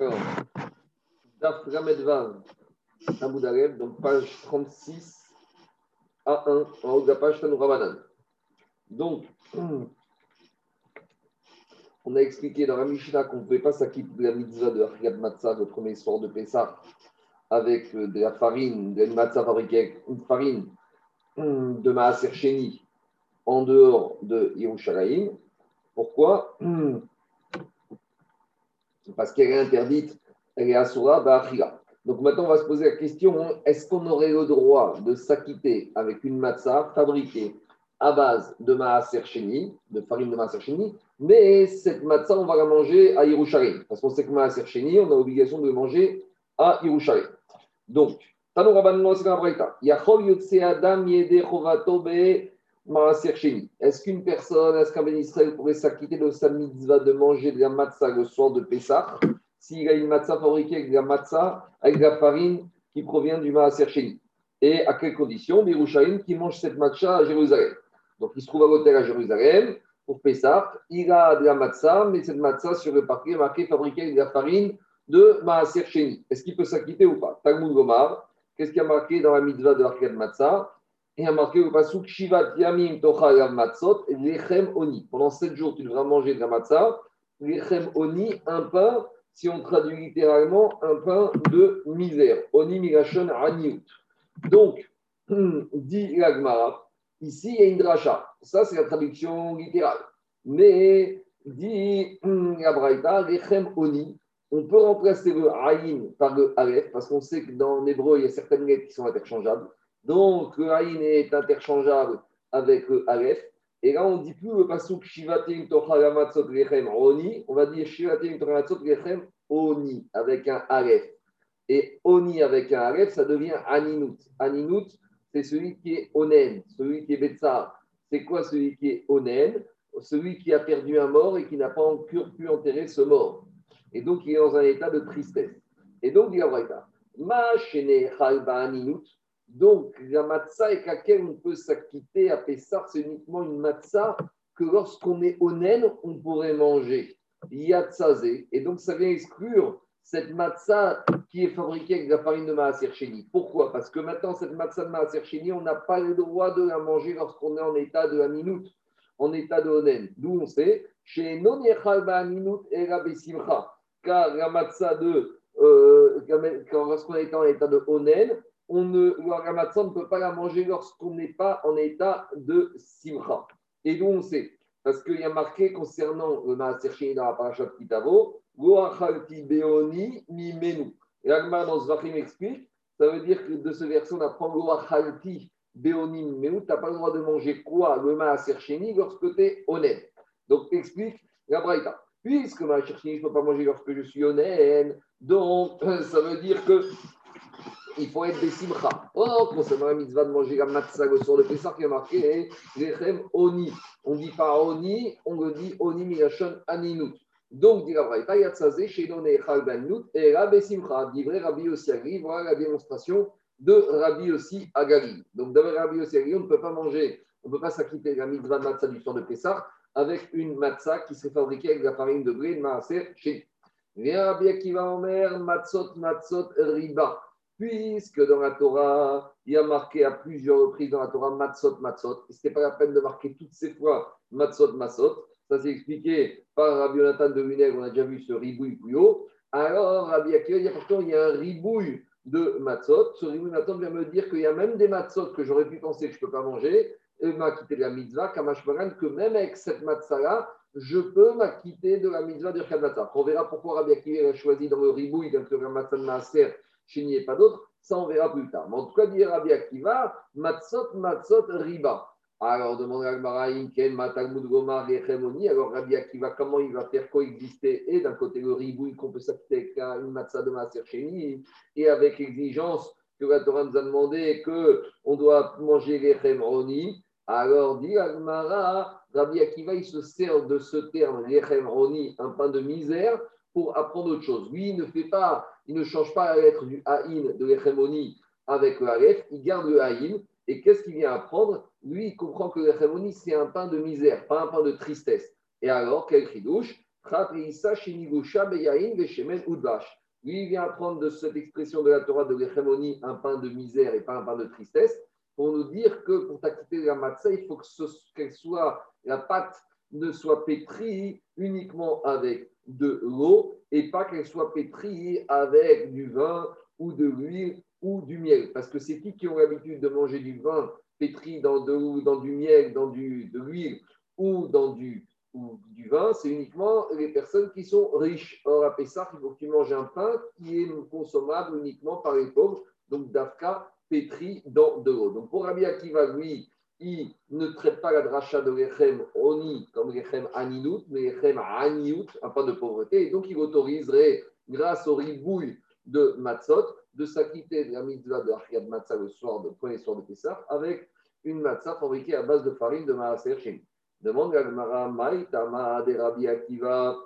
Alors, Daf Ramedvan, Abu donc page 36 à 1, en haut de la page Tanou Donc, on a expliqué dans la Mishnah qu'on ne pouvait pas s'acquitter de la mitzvah de Afrikat Matzah, le premier soir de Pessah, avec euh, de la farine, de la matzah fabriquée une farine hum, de Maaser Sheni en dehors de Yerushalayim. Pourquoi? Parce qu'elle est interdite, elle est Asura Ba'achira. Donc maintenant, on va se poser la question est-ce qu'on aurait le droit de s'acquitter avec une matzah fabriquée à base de Maaser Sheni, de farine de Maaser Sheni, mais cette matzah, on va la manger à Yerushalayim. Parce qu'on sait que Maaser Sheni, on a l'obligation de manger à Yerushalayim. Donc, Tano Rabban Yachol Yotse Adam Yede Chovato Be est-ce qu'une personne, est-ce qu'un Israël pourrait s'acquitter de sa mitzvah de manger de la matzah le soir de Pessah? S'il a une matzah fabriquée avec de la matzah, avec de la farine qui provient du Maaser Sheni Et à quelles conditions? Birushalim qui mange cette matzah à Jérusalem. Donc il se trouve à l'hôtel à Jérusalem pour Pessah. Il a de la matzah, mais cette matzah sur le papier est marquée fabriquée avec de la farine de Maaser Sheni. Est-ce qu'il peut s'acquitter ou pas? Talmud Gomar, qu'est-ce qu'il y a marqué dans la mitzvah de l'Arkad Matzah? Il y a marqué au pasuk Shivat Yamim Tochal Matzot Lechem Oni. Pendant sept jours, tu devras manger de la matzah. Lechem Oni, un pain, si on traduit littéralement, un pain de misère. Oni Migashon Aniut. Donc, dit l'Agmara, ici il y a une dracha. Ça, c'est la traduction littérale. Mais, dit la Lechem Oni, on peut remplacer le Aïn par le Aleph, parce qu'on sait que dans l'hébreu, il y a certaines lettres qui sont interchangeables. Donc, le est interchangeable avec le Aleph. Et là, on ne dit plus le pasuk Shivatim Tochagamatzot Lechem Oni, on va dire Shivatim Tochagamatzot Lechem Oni avec un Aleph. Et Oni avec un Aleph, ça devient Aninut. Aninut, c'est celui qui est Onen, celui qui est Betsar. C'est quoi celui qui est Onen? Celui qui a perdu un mort et qui n'a pas encore pu enterrer ce mort. Et donc, il est dans un état de tristesse. Et donc, il y a Ma Shene Chalba Aninut, donc, la matzah avec laquelle on peut s'acquitter à Pessah, c'est uniquement une matzah que lorsqu'on est onen, on pourrait manger. Yatzazé. Et donc, ça vient exclure cette matzah qui est fabriquée avec la farine de Maaser Pourquoi? Parce que maintenant, cette matzah de Maaser on n'a pas le droit de la manger lorsqu'on est en état de la en état de onen. D'où on sait, chez Non minute et la Car la matzah de, euh, lorsqu'on est en état de onen, on ne, ne peut pas la manger lorsqu'on n'est pas en état de simcha. Et d'où on sait Parce qu'il y a marqué concernant le Maaser dans la parashat Kitavo, Goachalti Beoni mi menu. Et Agma dans ce explique, ça veut dire que de ce verset, on apprend Goachalti Beoni mi menu, tu n'as pas le droit de manger quoi Le Maaser lorsque tu es honnête. Donc, explique la Braïta. Puisque Maaser je ne peux pas manger lorsque je suis honnête, donc ça veut dire que il faut être des simcha. Oh, concernant la mitzvah de manger la matzah le soir de Pessah, qui a marqué Lechem Oni. On ne dit pas Oni, on le dit Oni Milachon Aninut. Donc, dit la Braïta, Yatzazé, Shedon Echal Banut, et Rabbi Simcha, vrai Rabbi aussi Agri, voilà la démonstration de Rabbi aussi Agari. Donc, d'après Rabbi aussi on ne peut pas manger, on ne peut pas s'acquitter de la mitzvah de matzah du soir de Pessah avec une matzah qui serait fabriquée avec la farine de blé de Maaser chez Viens Rabbi Akiva Omer, Matzot, Matzot, Riba puisque dans la Torah, il y a marqué à plusieurs reprises dans la Torah Matzot, Matzot. Ce n'était pas la peine de marquer toutes ces fois Matzot, Matzot. Ça s'est expliqué par Rabbi Jonathan de Muneg, on a déjà vu ce ribouille plus haut. Alors, Rabbi Akiva, il y a pourtant il y a un ribouille de Matzot. Ce ribouille maintenant vient me dire qu'il y a même des Matzot que j'aurais pu penser que je ne peux pas manger. Et m'a quitté de la mitzvah, Kamashmaran, que même avec cette matzah-là, je peux m'acquitter de la mitzvah de Khadat. On verra pourquoi Rabbi Akiva a choisi dans le ribouille, dans le matzah de Maaser, chez n'y pas d'autre, ça on verra plus tard. Mais en tout cas, dit Rabbi Akiva, matzot, matzot, riba. Alors, demande à Ken, Matalmud Gomar, Echemoni. Alors, Rabbi Akiva, comment il va faire coexister Et d'un côté, le ribouille qu'on peut s'acquitter avec une matzah de Maser et avec l'exigence que la Torah nous a demandé qu'on doit manger l'Echemoni. Alors, dit Agmara, Rabbi Akiva, il se sert de ce terme, l'Echemoni, un pain de misère, pour apprendre autre chose. Lui, il ne fait pas, il ne change pas la lettre du Haïn de l'Echemoni avec le Aleph, il garde le Haïn. Et qu'est-ce qu'il vient apprendre? Lui, il comprend que l'Echemoni, c'est un pain de misère, pas un pain de tristesse. Et alors, quel chidouche? Lui, il vient apprendre de cette expression de la Torah de l'Echemoni un pain de misère et pas un pain de tristesse, pour nous dire que pour t'acquitter de la matzah, il faut que soit, la pâte ne soit pétrie uniquement avec de l'eau et pas qu'elle soit pétrie avec du vin ou de l'huile ou du miel. Parce que c'est qui qui ont l'habitude de manger du vin pétri dans, de, dans du miel, dans du, de l'huile ou dans du, ou du vin, c'est uniquement les personnes qui sont riches. Or, à Pessah, il faut que tu manges un pain qui est consommable uniquement par les pauvres, donc d'Afka pétri dans de l'eau. Donc, pour Rabbi Akiva, lui, il ne traite pas la dracha de l'Echem Oni comme l'Echem Aninout, mais l'Echem Aniout, un pain de pauvreté. Et donc, il autoriserait, grâce au ribouille de Matzot, de s'acquitter de la mitzvah de Achiyad Matzah le soir, le premier soir de Pessah, avec une matzah fabriquée à base de farine de Maaser Shem. Demande à Gmara, Maïtama de Rabbi Akiva.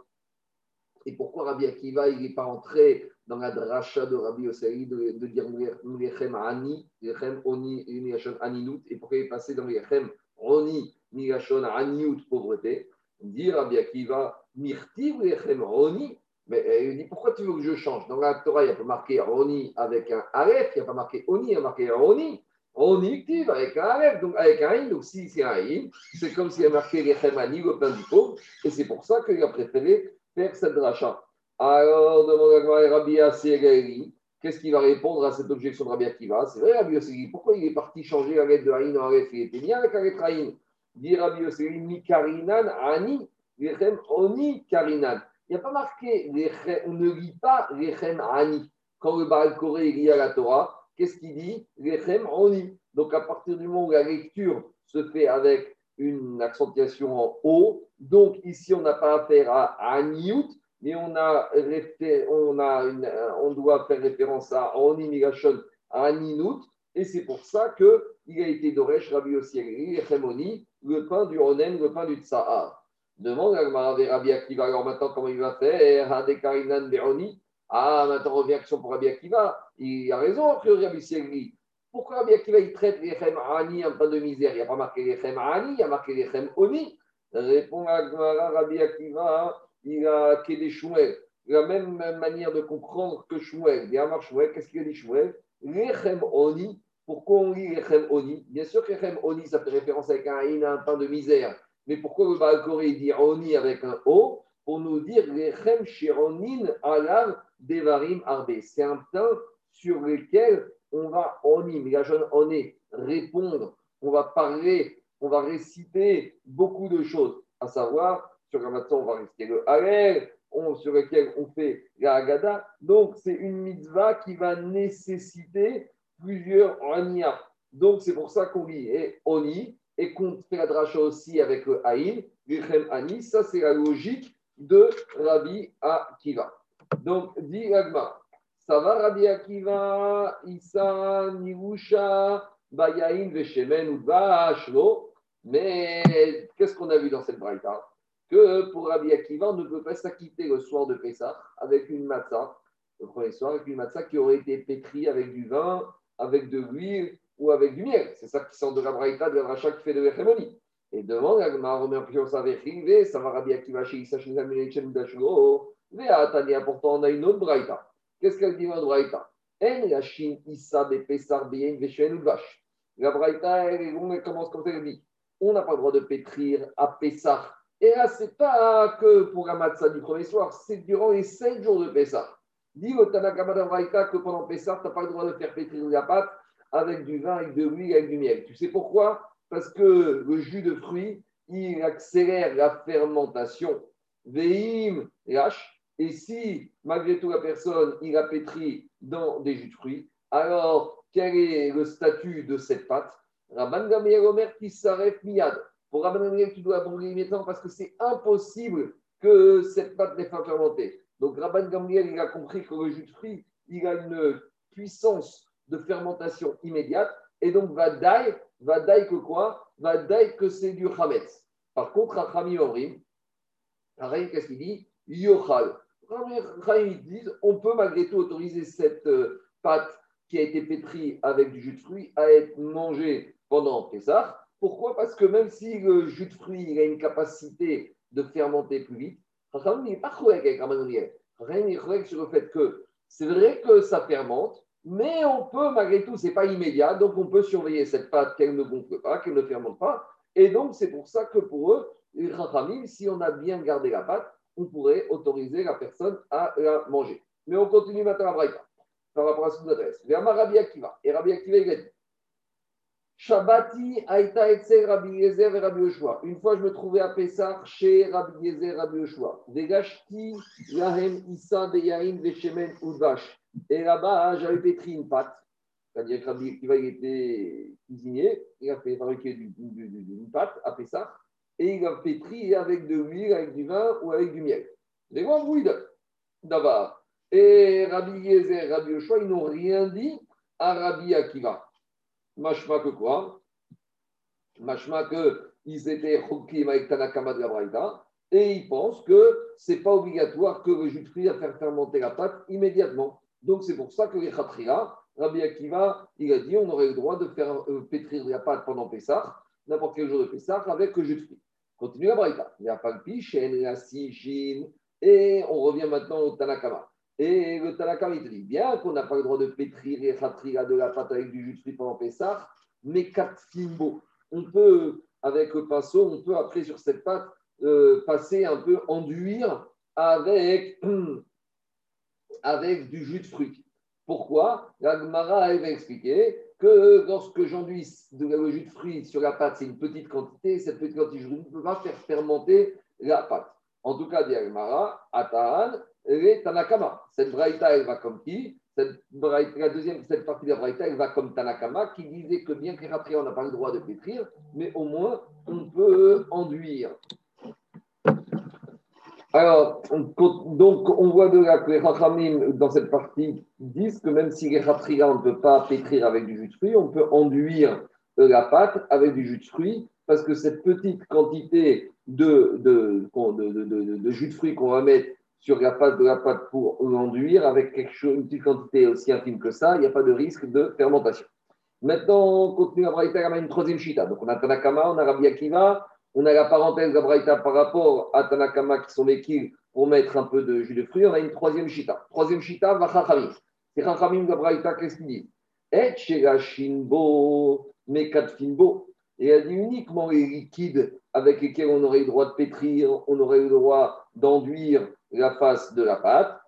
Et pourquoi Rabbi Akiva, il n'est pas entré dans la dracha de Rabbi Yosei de, de dire Mlechem Ani, Mlechem Oni, Mlechem Aninut, et pourquoi il est passé dans Mlechem Oni, Mlechem Aniout, pauvreté? Dit Rabbi Akiva, Mirti Mlechem Oni, mais euh, il dit pourquoi tu veux que je change? Dans la Torah, il n'y a pas marqué Roni avec un Aleph, il n'y a pas marqué Oni, il y a marqué Roni. Roni avec un Aleph, donc avec un In. Donc si c'est un In, c'est comme s'il y a marqué Rechemani, le pain du pauvre. Et c'est pour ça qu'il a préféré faire cette dracha. Alors, demande à Rabbi Asegeri, qu'est-ce qu'il va répondre à cette objection de Rabbi Akiva? C'est vrai, Rabbi Asegeri, pourquoi il est parti changer la lettre de Aïn en Aleph Il était bien avec la lettre Aïn. Dit Rabbi Asegeri, Mi Karinan, Ani, Rechem, Oni, Karinan. Il n'y a pas marqué, on ne lit pas Rechem Ani. Quand le Baal Koré lit à la Torah, qu'est-ce qu'il dit? Rechem Ani. Donc à partir du moment où la lecture se fait avec une accentuation en haut, donc ici on n'a pas affaire à Aniout, mais on, a, on, a une, on doit faire référence à Ani Migashon, à Aninout, et c'est pour ça qu'il a été Doresh Rabbi Osieri, Rechem Oni, le pain du Onen, le pain du Tsahar. Demande à Rabbi Akiva, alors maintenant, comment il va faire? Ah, maintenant, réaction pour Rabbi Akiva. Il a raison, que Rabbi Segri. Pourquoi Rabbi Akiva, il traite les Chem Ani en pas de misère? Il n'y a pas marqué les Chem Ani, il y a marqué les Chem Oni. Répond à Rabbi Akiva, il a des Shmuel. La même manière de comprendre que Shmuel. Il y a Shmuel, qu'est-ce qu'il a dit Shmuel Chem Oni. Pourquoi on lit Chem Oni? Bien sûr que Chem Oni, ça fait référence avec un un pain de misère. Mais pourquoi le Baal dit Oni avec un O? Pour nous dire Rechem Shironin Alav Devarim Arbe. C'est un pain sur lequel on va Oni, mais la jeune Oné, répondre, on va parler, on va réciter beaucoup de choses, à savoir, sur on va réciter le Halel, sur lequel on fait la Haggadah. Donc, c'est une mitzvah qui va nécessiter plusieurs Ania. Donc, c'est pour ça qu'on dit et Oni, et qu'on fait la dracha aussi avec le Haïm, Vichem Ani, ça c'est la logique de Rabbi Akiva. Donc, dit Agma, ça va Rabbi Akiva, Issa, Nirusha, Bayaïn, Veshemen, Udva, mais qu'est-ce qu'on a vu dans cette braïta? Que pour Rabbi Akiva, on ne peut pas s'acquitter le soir de Pessah avec une matzah, le premier soir, avec une matzah qui aurait été pétrie avec du vin, avec de l'huile ou avec du miel. C'est ça qui sort de la braïta, de la rachat qui fait de l'hérémonie. Et demande à ça va Rabbi Akiva chez pourtant on a une autre braïta. Qu'est-ce qu'elle dit dans la braïta? En Yashin Issa Bepesar Bien Veshen Vache. La braïta, elle commence comme ça, elle dit? On n'a pas le droit de pétrir à Pessah. Et là, ce n'est pas que pour la du premier soir, c'est durant les cinq jours de Pessah. Dit le Tanakama Braïta que pendant Pessah, tu n'as pas le droit de faire pétrir la pâte avec du vin, avec de l'huile, avec du miel. Tu sais pourquoi? Parce que le jus de fruits, il accélère la fermentation. Veim, lâche. Et si, malgré tout, la personne, il a pétri dans des jus de fruits, alors quel est le statut de cette pâte? Rabban Gamliel qui s'arrête miad. Pour Rabban Gamliel, tu dois brûler immédiatement parce que c'est impossible que cette pâte n'ait pas fermenté. Donc Rabban Gamliel, il a compris que le jus de fruits, il a une puissance de fermentation immédiate. Et donc, va daï, va daï que quoi? Va daï que c'est du chametz. Par contre, Rachami Omrim, qu'est-ce qu'il dit? Yochal. Ils disent on peut malgré tout autoriser cette euh, pâte qui a été pétrie avec du jus de fruits à être mangée pendant Pessah. Pourquoi? Parce que même si le jus de fruits a une capacité de fermenter plus vite, Chachamim n'est pas chouek avec Ramanoniel. Chachamim est chouek sur le fait que c'est vrai que ça fermente, mais on peut, malgré tout, ce n'est pas immédiat, donc on peut surveiller cette pâte qu'elle ne gonfle pas, qu'elle ne fermente pas. Et donc, c'est pour ça que pour eux, les Chachamim, si on a bien gardé la pâte, on pourrait autoriser la personne à la manger. Mais on continue maintenant à Braïta, par rapport à ce Akiva. Et Rabbi Akiva, il dit Shabbati Aïta Etzel Rabbi Yezer et Rabbi Yoshua. Une fois, je me trouvais à Pessah chez Rabbi Yezer et Rabbi Yoshua. Vegashti Yahem Issa Veshemen Udvash. Et là-bas, j'avais pétri une pâte. C'est-à-dire que Rabbi Akiva, était cuisinier. Il a fait fabriquer une pâte à Pessah. Et il a pétri avec de l'huile, avec du vin ou avec du miel. Les grands bruits d'abord. Et Rabbi Yezer et Rabbi Yoshua, ils n'ont rien dit à Rabbi Akiva. Machma que quoi Machma que ils étaient chokim avec Tanakama de la Braïta et ils pensent que ce n'est pas obligatoire que le jus de à faire fermenter la pâte immédiatement. Donc c'est pour ça que les Khatria, Rabbi Akiva, il a dit on aurait le droit de faire euh, pétrir la pâte pendant Pessah, n'importe quel jour de Pessah, avec le jus de fruits. Continue la Braïta. Il n'y a pas de pichen, la sichin, et on revient maintenant au Tanakama. Et le Tanakam, il dit bien qu'on n'a pas le droit de pétrir et khatria de la pâte avec du jus de fruits pendant Pessah, mais quatre fimbo. On peut, avec le pinceau, on peut après sur cette pâte euh, passer un peu, enduire avec, avec du jus de fruits. Pourquoi? La Gemara, va expliquer que lorsque j'enduis le jus de fruits sur la pâte, c'est une petite quantité, cette petite quantité ne peut pas faire fermenter la pâte. En tout cas, dit Gemara, Ataan, et Tanakama. Cette braïta, elle va comme qui? Cette la deuxième cette partie de la braïta, elle va comme Tanakama, qui disait que bien qu'après on n'a pas le droit de pétrir, mais au moins on peut enduire. Alors, donc on voit de là que les Rachamim, dans cette partie, disent que même si les Ratria, on ne peut pas pétrir avec du jus de fruits, on peut enduire la pâte avec du jus de fruits, parce que cette petite quantité de, de, de, de jus de fruits qu'on va mettre sur la face de la pâte pour l'enduire avec quelque chose, une petite quantité aussi infime que ça, il n'y a pas de risque de fermentation. Maintenant, on continue la Braïta, on a une troisième chita. Donc on a Tanakama, on a Rabbi Akiva, on a la parenthèse de Braïta par rapport à Tanakama qui sont les pour mettre un peu de jus de fruits. On a une troisième chita. Troisième chita, Vachachamim. C'est Chachamim de Braïta, qu'est-ce qu'il dit? Et Shinbo, Mekat Finbo. Et elle dit uniquement les liquides avec lesquels on aurait le droit de pétrir, on aurait le droit d'enduire la face de la pâte.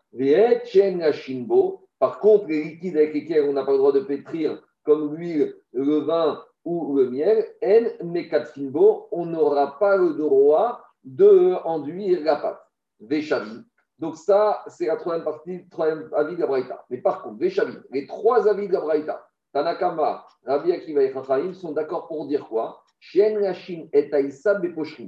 Par contre, les liquides avec lesquels on n'a pas le droit de pétrir, comme l'huile, le vin ou le miel, en on n'aura pas le droit de enduire la pâte. Veshavi. Donc ça, c'est la troisième partie, troisième avis de la Braïta. Mais par contre, Veshavi, les trois avis de la Braïta, Tanakama, Rabbi Akiva et Chachayim sont d'accord pour dire quoi? Shien et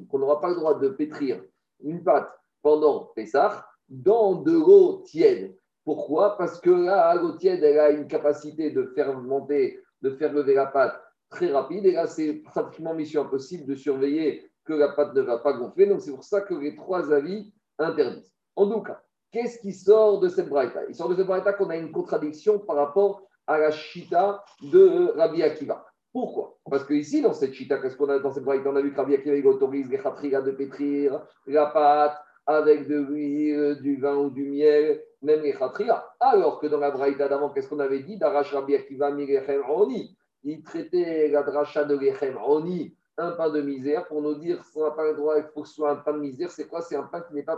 qu'on n'aura pas le droit de pétrir une pâte pendant Pessah dans de l'eau tiède. Pourquoi? Parce que là, l'eau tiède, elle a une capacité de faire monter, de faire lever la pâte très rapide. Et là, c'est pratiquement mission impossible de surveiller que la pâte ne va pas gonfler. Donc, c'est pour ça que les trois avis interdisent. En tout cas, qu'est-ce qui sort de cette braïta? Il sort de cette braïta qu'on a une contradiction par rapport à la chita de Rabbi Akiva. Pourquoi? Parce que ici, dans cette chita, qu'est-ce qu'on a dans cette braïta On a vu que Rabbi Akiva autorise les khatriga de pétrir la pâte avec de l'huile, du vin ou du miel, même les khatria. Alors que dans la braïta d'avant, qu'est-ce qu'on avait dit? Darash Rabbi Akiva Mirechem Oni. Il traitait la dracha de Lechem Oni, un pain de misère, pour nous dire qu'on n'a pas le droit, il faut que ce soit un pain de misère. C'est quoi? C'est un pain qui n'est pas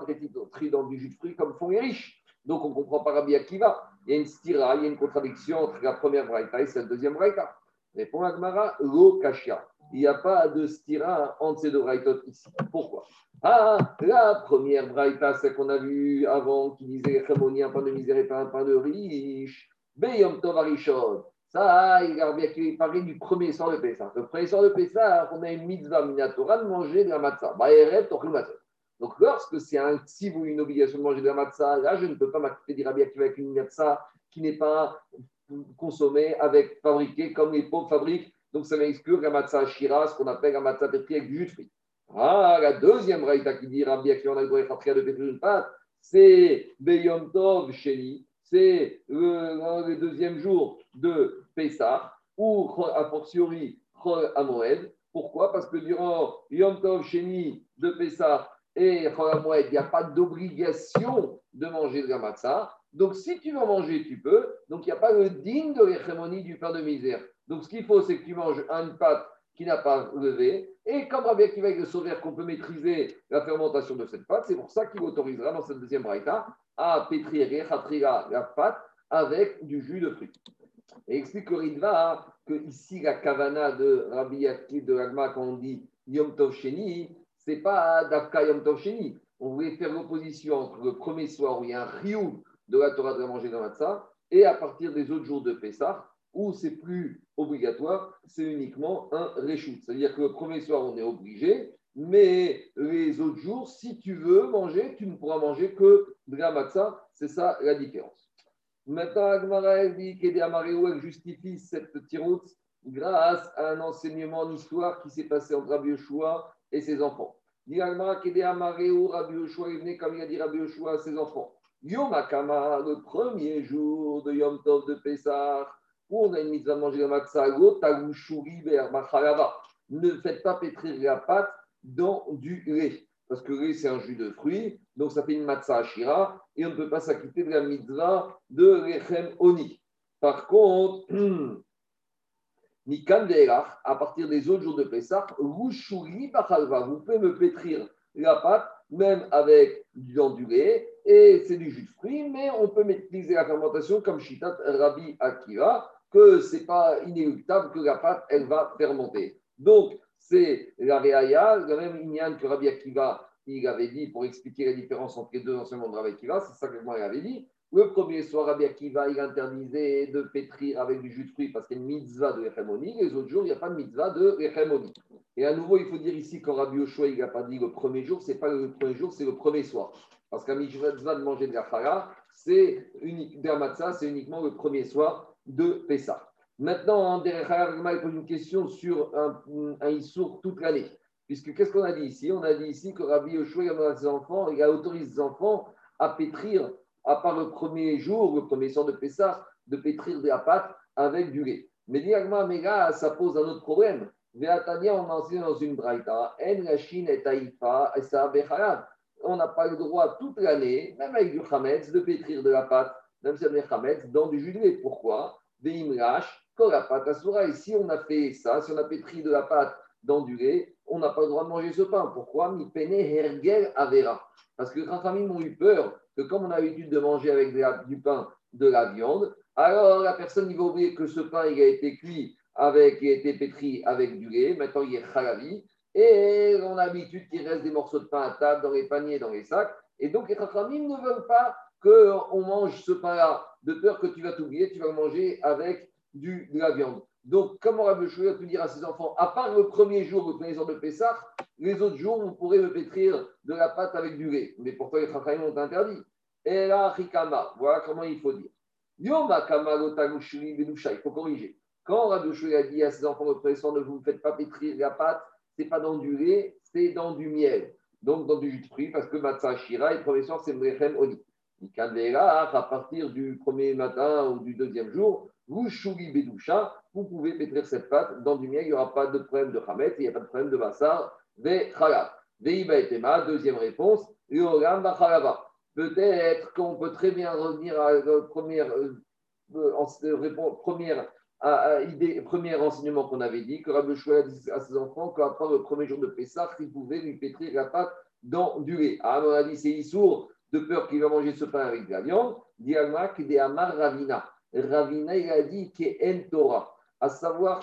pris dans du jus de fruits comme font les riches. Donc on ne comprend pas Rabbi Akiva. Il y a une stira, il y a une contradiction entre la première braïta et cette deuxième braïta. Répond Agmara, lo kashia. Il n'y a pas de stira entre ces deux braïtot ici. Pourquoi? Ah, la première braïta, celle qu'on a vue avant, qui disait Rémoni, un pain de misère et pas un pain de riche. Beyom Tov Arishon. Ça, il a parlait du premier soir de Pessah. Le premier soir de Pessah, on a une mitzvah minatora de manger de la matzah. Donc, lorsque c'est un si ou une obligation de manger de la matzah, là, je ne peux pas m'accepter Rabbi Akiva avec une matzah qui n'est pas consommée avec, fabriquée comme les pauvres fabriquent. Donc, ça m'exclut la matzah shira, ce qu'on appelle la matzah pétrie avec du jus de fruits. Ah, la deuxième raïta qui dit Rabbi Akiva, on a le droit de pétrir une pâte, c'est Beyom Tov Sheni, c'est le, deuxième jour de Pessah, ou a fortiori Chol Amoed. Pourquoi? Parce que durant Yom Tov Sheni de Pessah et il n'y a pas d'obligation de manger de la matzah. Donc, si tu veux manger, tu peux. Donc, il n'y a pas le digne de l'hérémonie du pain de misère. Donc, ce qu'il faut, c'est que tu manges une pâte qui n'a pas levé. Et comme Rabbi Akiva le sauver qu'on peut maîtriser la fermentation de cette pâte, c'est pour ça qu'il autorisera dans cette deuxième braïta à pétrir la pâte avec du jus de fruits. Et explique le Ridva que ici, la kavana de Rabbi Akiva de l'Agma, quand on dit Yom Tov Sheni, ce n'est pas Davka Yom. On voulait faire l'opposition entre le premier soir où il y a un riou de la Torah de manger dans et à partir des autres jours de Pessah où c'est plus obligatoire, c'est uniquement un réchout. C'est-à-dire que le premier soir, on est obligé, mais les autres jours, si tu veux manger, tu ne pourras manger que de la. C'est ça la différence. Maintenant, Agmara dit qu'elle justifie cette tiroute grâce à un enseignement en histoire qui s'est passé entre Rabbi et ses enfants. Agmara Rabbi est venu comme il a dit Rabbi Yoshua à ses enfants. Yom le premier jour de Yom Tov de Pessah, où on a une mitzvah de manger la matzah, ne faites pas pétrir la pâte dans du lait. Parce que le lait, c'est un jus de fruits, donc ça fait une matzah ashira, et on ne peut pas s'acquitter de la mitzvah de lechem oni. Par contre, Nikan à partir des autres jours de Pessah, vous pouvez me pétrir la pâte, même avec du lait, et c'est du jus de fruits, mais on peut maîtriser la fermentation comme Shitat Rabbi Akiva, que ce n'est pas inéluctable que la pâte, elle va fermenter. Donc, c'est la réaya, le même Inyan que Rabbi Akiva, il avait dit pour expliquer la différence entre les deux enseignements de Rabbi Akiva, c'est ça que moi il avait dit. Le premier soir, Rabbi Akiva, il interdisait de pétrir avec du jus de fruits parce qu'il y a une mitzvah de l'Echemoni. Les autres jours, il n'y a pas de mitzvah de l'Echemoni. Et à nouveau, il faut dire ici, quand Rabbi Oshua, il n'a pas dit le premier jour, ce n'est pas le premier jour, c'est le premier soir. Parce qu'un mitzvah de manger de la c'est unique, c'est uniquement le premier soir de Pessah. Maintenant, il pose une question sur un, un Issour toute l'année. Puisque qu'est-ce qu'on a dit ici? On a dit ici que Rabbi Yoshua, il a ses enfants, il a autorisé ses enfants à pétrir, à part le premier jour, le premier soir de Pessah, de pétrir de la pâte avec du lait. Mais mais là, ça pose un autre problème. Véatania, on a enseigné dans une braïta, En la Chine Taïfa, et On n'a pas le droit toute l'année, même avec du Hametz, de pétrir de la pâte même si on dans du jus de lait. Pourquoi? Veimrash, la pâte asura. Et si on a fait ça, si on a pétri de la pâte dans du lait, on n'a pas le droit de manger ce pain. Pourquoi Mi pene avera? Parce que grands familles ont eu peur que comme on a l'habitude de manger avec du pain de la viande, alors la personne il va oublier que ce pain a été cuit avec, a été pétri avec du lait, maintenant il est khalavi, et on a l'habitude qu'il reste des morceaux de pain à table dans les paniers, dans les sacs, et donc les familles ne veulent pas qu'on mange ce pain-là, de peur que tu vas t'oublier, tu vas le manger avec de la viande. Donc, comment Rabbi Shouya pu dire à ses enfants, à part le premier jour, le premier jour de Pessah, les autres jours, vous pourrez me pétrir de la pâte avec du lait. Mais pourquoi les Chachamim ont interdit Et là, Rikama, voilà comment il faut dire. Yoma il faut corriger. Quand Rabbi a dit à ses enfants, le premier soir, ne vous faites pas pétrir la pâte, c'est pas dans du lait, c'est dans du miel. Donc, dans du jus de fruits, parce que Matzah Shira, et le premier soir, c'est Mrechem Oni à partir du premier matin ou du deuxième jour, vous chouli bedoucha, vous pouvez pétrir cette pâte dans du miel, il n'y aura pas de problème de chamet, il n'y a pas de problème de ve chalab. Veiba etema, deuxième réponse, yoram Peut-être qu'on peut très bien revenir à la première, euh, euh, première, enseignement qu'on avait dit, que Rabbi Shouya dit à ses enfants qu'après le premier jour de Pessah, il pouvait lui pétrir la pâte dans du lait. Ah, on a dit c'est Issour, de peur qu'il va manger ce pain avec de la viande, de Amar Ravina. Ravina, il a dit qu'en Torah, à savoir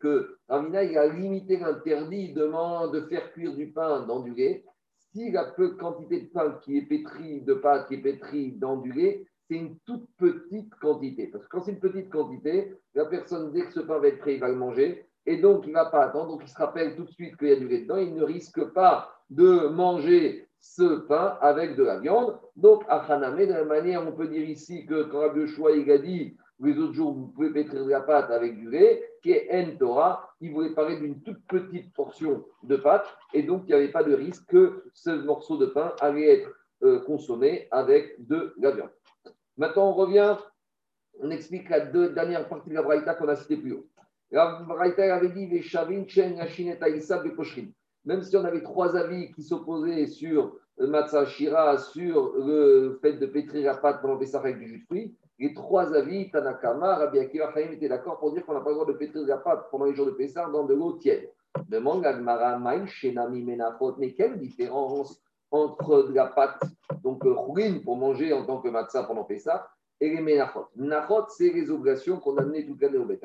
que Ravina, il a limité l'interdit de, faire cuire du pain dans du lait. S'il a peu quantité de pain qui est pétri, de pâte qui est pétri dans du lait, c'est une toute petite quantité. Parce que quand c'est une petite quantité, la personne, dès que ce pain va être prêt, il va le manger. Et donc, il ne va pas attendre. Donc, il se rappelle tout de suite qu'il y a du lait dedans. Il ne risque pas de manger ce pain avec de la viande. Donc, à Haname, de la manière, on peut dire ici que quand Rabbi Yoshua, il a dit les autres jours, vous pouvez pétrir de la pâte avec du lait, qui est en Torah, il voulait parler d'une toute petite portion de pâte, et donc il n'y avait pas de risque que ce morceau de pain allait être euh, consommé avec de la viande. Maintenant, on revient, on explique la deux dernière partie de la Braïta qu'on a citée plus haut. La Braïta avait dit Chen, même si on avait trois avis qui s'opposaient sur le matzah shira, sur le fait de pétrir la pâte pendant Pessah avec du jus de fruits, les trois avis, Tanakama, Rabbi Akiva, Chaim étaient d'accord pour dire qu'on n'a pas le droit de pétrir la pâte pendant les jours de Pessah dans de l'eau tiède. Demande Agmara, Maïm, Shenami, Menachot, mais quelle différence entre la pâte, donc ruine pour manger en tant que matzah pendant Pessah, et les Menachot? Menachot, c'est les obligations qu'on a amenées toute l'année au Beth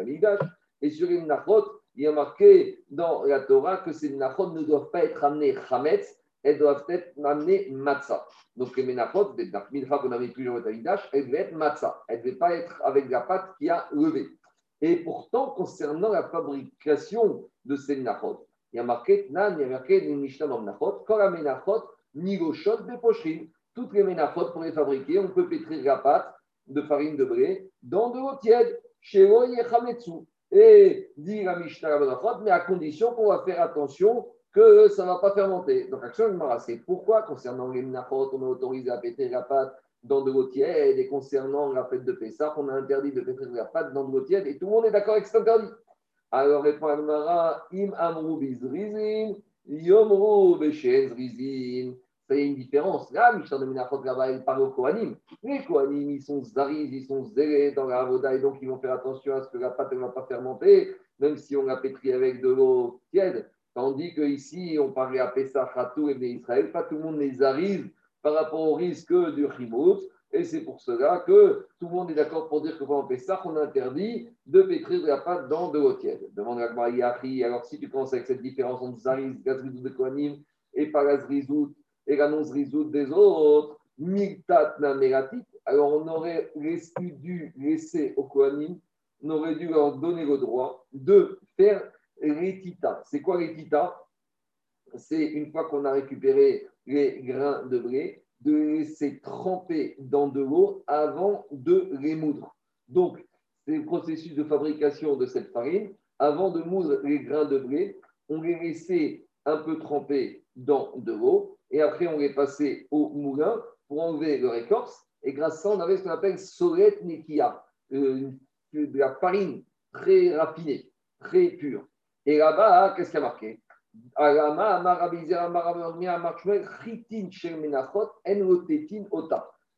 Et sur les Menachot, il y a marqué dans la Torah que ces Menachot ne doivent pas être amenées Chametz, elles doivent être amenées matzah. Donc les menachot, des mincha qu'on avait toujours au Tamidash, elles devaient être matzah. Elles ne devaient pas être avec la pâte qui a levé. Et pourtant, concernant la fabrication de ces menachot, il y a marqué Nan, il y a marqué dans menachot, la menachot, nigoshot de pochrin. Toutes les menachot, pour les fabriquer, on peut pétrir la pâte de farine de blé dans de l'eau tiède, chez Yechametsu. Et dit la Mishnah mais à condition qu'on va faire attention que ça ne va pas fermenter. Donc, action c'est pourquoi, concernant les minachot, on a autorisé à péter la pâte dans de l'eau tiède, et concernant la fête de Pessah, on a interdit de péter la pâte dans de l'eau tiède, et tout le monde est d'accord avec cet interdit. Alors, répond Agmara, im amru bizrizin, yomru beshen zrizin. A une différence. Là, Michel de Minachot, là-bas, il parle aux Kohanim. Les Kohanim, ils sont zariz, ils sont zélés dans la avoda, et donc ils vont faire attention à ce que la pâte ne va pas fermenter, même si on l'a pétri avec de l'eau tiède. Tandis qu'ici, on parlait à Pessah, Khatou et Israël, pas tout le monde les arrive par rapport au risque du Chimout. Et c'est pour cela que tout le monde est d'accord pour dire que pendant Pessah, on interdit de pétrir la pâte dans de l'eau tiède. Demande à Yahi, alors si tu commences avec cette différence entre Zariz, Gazrizout de Kohanim et Parazrizout et la non-Zrizout des autres, Miktat Nameratit, alors on aurait dû laisser aux Kohanim, on aurait dû leur donner le droit de faire Rétita. C'est quoi rétita? C'est une fois qu'on a récupéré les grains de blé, de les laisser tremper dans de l'eau avant de les moudre. Donc, c'est le processus de fabrication de cette farine. Avant de moudre les grains de blé, on les laissait un peu tremper dans de l'eau et après on les passait au moulin pour enlever leur écorce. Et grâce à ça, on avait ce qu'on appelle solet nekia, euh, de la farine très raffinée, très pure. Et là-bas, qu'est-ce qu'il y a marqué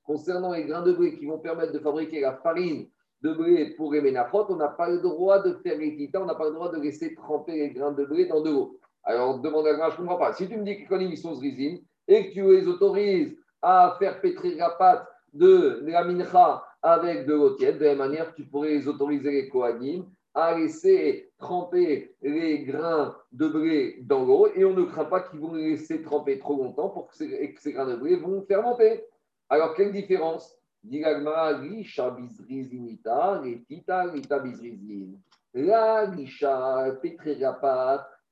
Concernant les grains de blé qui vont permettre de fabriquer la farine de blé pour les ménachot, on n'a pas le droit de faire les on n'a pas le droit de laisser tremper les grains de blé dans de l'eau. Alors, demande à je ne comprends pas. Si tu me dis que ils sont zrizines et que tu les autorises à faire pétrir la pâte de la mincha avec de l'eau tiède, de la même manière, tu pourrais les autoriser les kohanim à laisser tremper les grains de blé dans l'eau et on ne craint pas qu'ils vont les laisser tremper trop longtemps pour que ces, grains de blé vont fermenter. Alors, quelle différence? La lisha, pétrir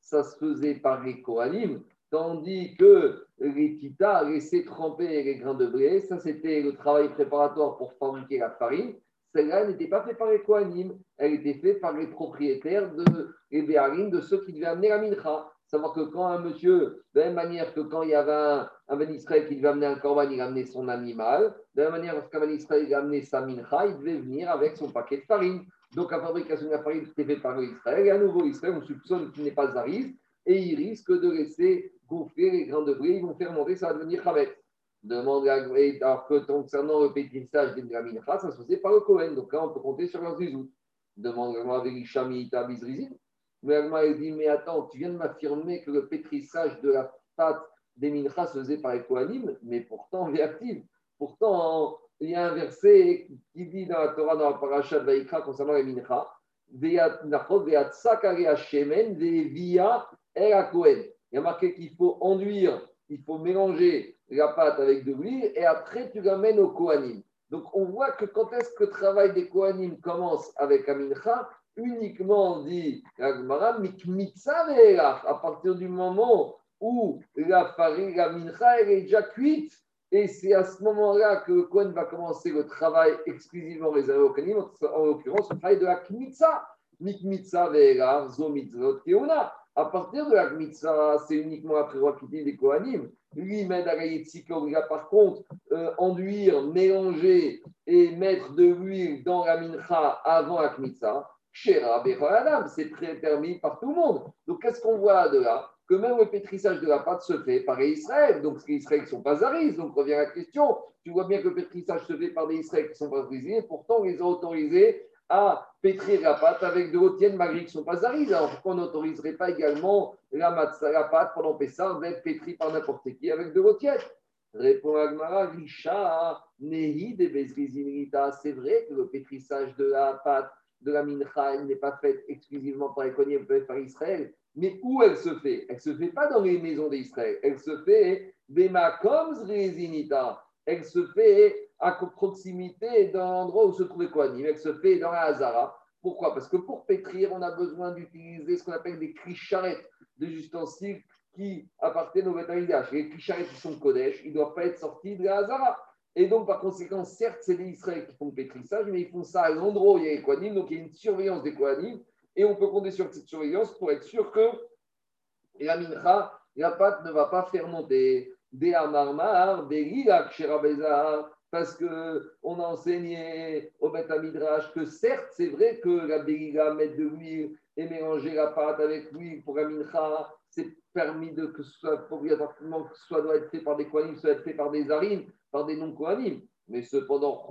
ça se faisait par les Kohanim, tandis que les tita laissaient tremper les grains de blé, ça c'était le travail préparatoire pour fabriquer la farine celle-là n'était pas faite par les Kohanim, elle était faite par les propriétaires de les de ceux qui devaient amener la mincha. Savoir que quand un monsieur, de la même manière que quand il y avait un, un ben Israël qui devait amener un corban, il amenait son animal, de la même manière qu'un ben Israël amenait sa mincha, il devait venir avec son paquet de farine. Donc la fabrication de la farine était faite par Israël, et à nouveau Israël, on soupçonne qu'il n'est pas Zariz, et il risque de laisser gonfler les grains de blé, ils vont faire monter, ça va devenir Khamet. Demande à, alors que concernant le pétrissage des mincha, ça se faisait par le Cohen. Donc là, on peut compter sur leurs zizou. Demande à Velishami Bizrizin. Mais elle dit Mais attends, tu viens de m'affirmer que le pétrissage de la pâte des mincha se faisait par les Kohanim, mais pourtant, actif. Pourtant, il y a un verset qui dit dans la Torah, dans la paracha de Vaikra, concernant les mincha il y a marqué qu'il faut enduire, il faut mélanger la pâte avec de l'huile et après tu l'amènes au Kohanim. Donc on voit que quand est-ce que le travail des Kohanim commence avec Amincha, uniquement on dit à partir du moment où la farine, la mincha, elle est déjà cuite. Et c'est à ce moment-là que le Kohen va commencer le travail exclusivement réservé au Kohanim, en l'occurrence le travail de la Kmitza. Mikmitza ve'ela, zo mitzvot. À partir de la Kmitza, c'est uniquement la prérogative des Kohanim. Lui, met à la par contre, euh, enduire, mélanger et mettre de l'huile dans la mincha avant la kmitza, c'est très permis par tout le monde. Donc, qu'est-ce qu'on voit de là? Que même le pétrissage de la pâte se fait par les Israël. Donc, les Israël ne sont pas aris. Donc, revient la question. Tu vois bien que le pétrissage se fait par des Israël qui ne sont pas et pourtant, on les a autorisés à pétrir la pâte avec de l'eau tienne malgré qu'ils ne sont pas arides. Alors, pourquoi on n'autoriserait pas également la, la pâte pendant Pessah d'être pétrie par n'importe qui avec de l'eau tienne? Répond Agmara, Risha, Nehi C'est vrai que le pétrissage de la pâte de la mincha, n'est pas faite exclusivement par les peut être par Israël. Mais où elle se fait? Elle ne se fait pas dans les maisons d'Israël. Elle se fait Resinita. Elle se fait à proximité d'un endroit où se trouve Kohanim. Elle se fait dans la Hazara. Pourquoi? Parce que pour pétrir, on a besoin d'utiliser ce qu'on appelle des cricharettes, des ustensiles qui appartiennent au bétaïdage. Les cricharettes qui sont Kodesh, ils ne doivent pas être sortis de la Hazara. Et donc, par conséquent, certes, c'est les Israéliens qui font le pétrissage, mais ils font ça à l'endroit où il y a les donc il y a une surveillance des Kohanim, et on peut compter sur cette surveillance pour être sûr que la mincha, la pâte ne va pas fermenter. Des amarmar, des parce qu'on a enseigné au Beth Midrash que certes, c'est vrai que la Beriga, mettre de l'huile et mélanger la pâte avec l'huile pour la mincha, c'est permis de que ce soit obligatoirement que soit doit être fait par des kohanim, soit être fait par des harines, par des non-kohanim. Mais cependant,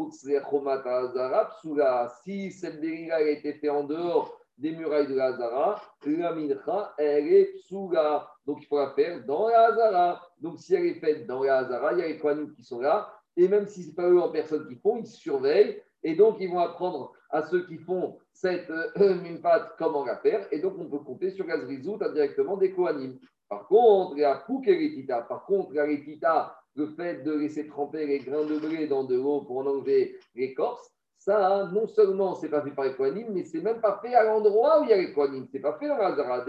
si cette bériga a été faite en dehors des murailles de la Hazara, la mincha, elle est. Donc il faut la faire dans la Hazara. Donc si elle est faite dans la Hazara, il y a les kohanim qui sont là. Et même si ce n'est pas eux en personne qui font, ils surveillent. Et donc ils vont apprendre à ceux qui font cette euh, pâte comment la faire. Et donc on peut compter sur Gazrizout directement des kohanim. Par contre, il y a Poukeritita. Par contre, la Ritita, le fait de laisser tremper les grains de blé dans de l'eau pour en enlever l'écorce, ça, non seulement c'est pas fait par les Kohanim, mais c'est même pas fait à l'endroit où il y a les Kohanim. C'est pas fait dans la Zara.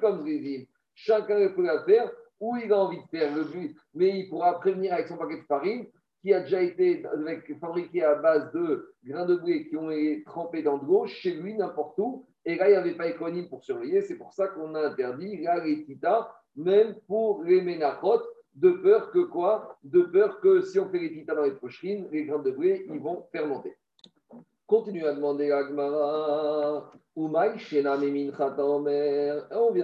comme Chacun peut la faire où il a envie de faire le but, mais il pourra prévenir avec son paquet de farine qui a déjà été fabriqué à base de grains de blé qui ont été trempés dans de l'eau chez lui, n'importe où. Et là, il n'y avait pas économe pour surveiller. C'est pour ça qu'on a interdit la même pour les ménachot, de peur que quoi? De peur que si on fait les tita dans les pocherines, les grains de blé, ils vont fermenter. Continue à demander à Agmara, On vient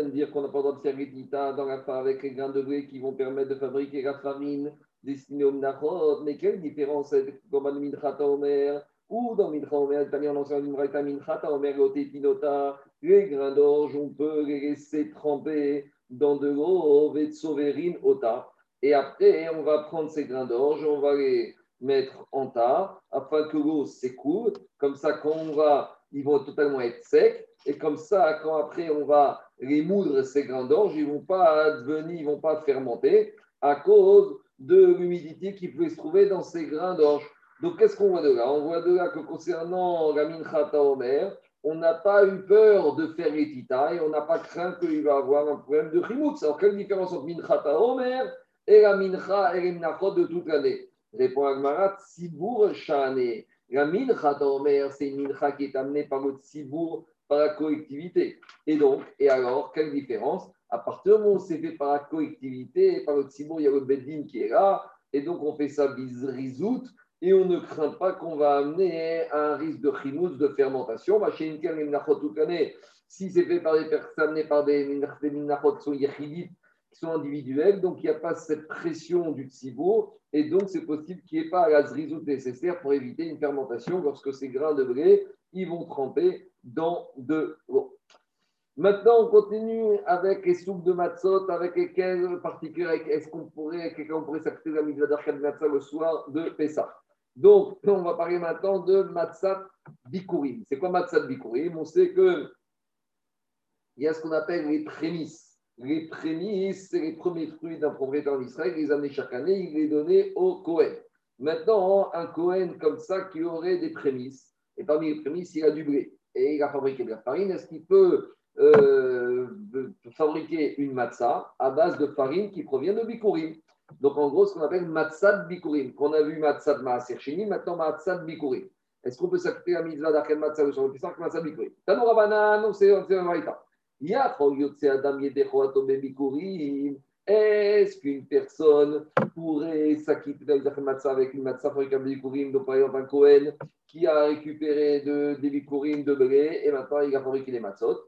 de dire qu'on n'a pas le droit de les tita dans la avec les grains de blé qui vont permettre de fabriquer la farine destinée au menachot. Mais quelle différence avec le Minchata Omer ou dans Mincha Omer, enseigne Minchata Omer, les grains d'orge, on peut les laisser tremper dans de l'eau, Vetsoverin Ota. Et après, on va prendre ces grains d'orge, on va les mettre en tas afin que l'eau s'écoule. Comme ça, quand on va, ils vont totalement être secs. Et comme ça, quand après on va les moudre, ces grains d'orge, ils ne vont pas devenir, ils vont pas fermenter à cause de l'humidité qui peut se trouver dans ces grains d'orge. Donc, qu'est-ce qu'on voit de là? On voit de là que concernant la minchata omer, on n'a pas eu peur de faire les et on n'a pas craint qu'il va avoir un problème de chimoutz. Alors, quelle différence entre minchata omer et la mincha et les minachot de toute l'année. Répond Agmarat, Sibour Shane. La mincha d'Omer, c'est une mincha qui est amenée par le Sibour, par la collectivité. Et donc, et alors, quelle différence? À partir du moment où c'est fait par la collectivité, par le Sibour, il y a le Beddin qui est là, et donc on fait ça bizrizout, et on ne craint pas qu'on va amener un risque de chimouz, de fermentation. L'année, si c'est fait par des personnes, amenées par des minachot qui sont qui sont individuels, donc il n'y a pas cette pression du tzibour, et donc c'est possible qu'il n'y ait pas la zrizout nécessaire pour éviter une fermentation lorsque ces grains de blé, ils vont tremper dans de l'eau. Maintenant, on continue avec les soupes de matzot, avec lesquelles particuliers, est-ce qu'on pourrait, quelqu'un pourrait s'accepter la mise de matzah le soir de Pessah? Donc, on va parler maintenant de matzat bikurim. C'est quoi matzat bikurim? On sait que il y a ce qu'on appelle les prémices les prémices, c'est les premiers fruits d'un propriétaire en Israël, il les amenait chaque année, il les donnait au Cohen. Maintenant, un Cohen comme ça qui aurait des prémices, et parmi les prémices, il a du blé, et il a fabriqué de la farine, est-ce qu'il peut euh, fabriquer une matzah à base de farine qui provient de bikurim Donc en gros, ce qu'on appelle matzah de bikurim. Qu'on a vu matzah de maaser sheni, maintenant matzah de bikurim. Est-ce qu'on peut s'accepter la mitzvah d'Akel matzah sur le que matzah de bikurim Tanora non, c'est un est-ce qu'une personne pourrait s'acquitter avec une matzah avec un bikurim, donc par exemple un Cohen qui a récupéré de, des bikurim de blé et maintenant il a fabriqué des matzot?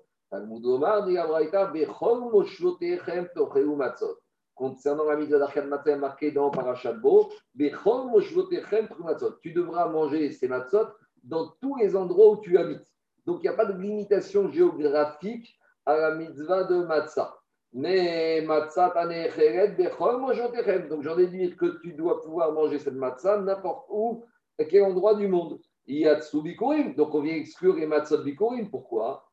Concernant la mitzvah d'Arkan Matzah marquée dans Parashat Bo, tu devras manger ces matzot dans tous les endroits où tu habites. Donc il n'y a pas de limitation géographique à la mitzvah de Matzah. Mais Matzah Donc j'en ai dit que tu dois pouvoir manger cette Matzah n'importe où, à quel endroit du monde. Donc on vient exclure les Matzot Bikurim. Pourquoi?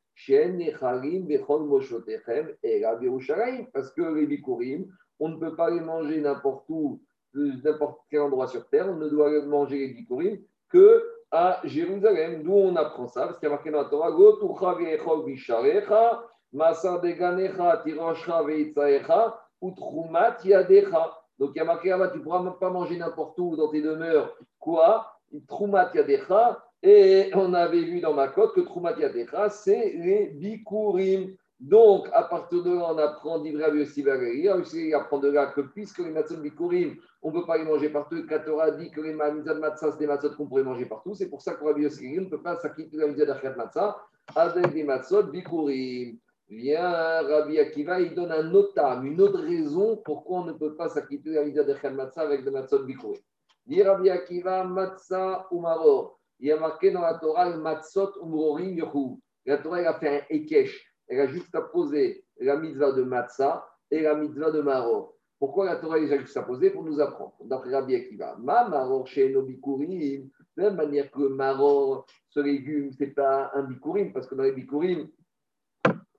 Parce que les bikurim, on ne peut pas les manger n'importe où, n'importe quel endroit sur terre, on ne doit manger les bikurim que à Jérusalem. D'où on apprend ça? Parce qu'il y a marqué dans la Torah Donc il y a marqué là tu ne pourras pas manger n'importe où dans tes demeures. Quoi? Trumat Yadecha. Et on avait vu dans ma cote que Trumat Yadecha, c'est les bikurim. Donc, à partir de là, on apprend d'Ivra aussi Il apprend de là que puisque les matzot bikurim, on ne peut pas les manger partout, Torah dit que les matzot matzah, c'est des matzot qu'on pourrait manger partout. C'est pour ça Yossi, on ne peut pas s'acquitter de la mitzvah d'Achat matzah avec des matzot bikurim. Viens, Rabbi Akiva, il donne un notam, une autre raison pourquoi on ne peut pas s'acquitter de la mitzvah d'Achat matzah avec des matzot bikurim. Dit Rabbi Akiva, matzah ou maror. Il y a marqué dans la Torah, matzot umrorim yohu. La Torah, elle a fait un ekesh elle a poser la mitzvah de matzah et la mitzvah de maror. Pourquoi la Torah a juste à poser Pour nous apprendre. D'après Rabbi Akiva, ma maror chez nos bikurim, de la même manière que maror, ce légume, ce n'est pas un bikurim, parce que dans les bikurim,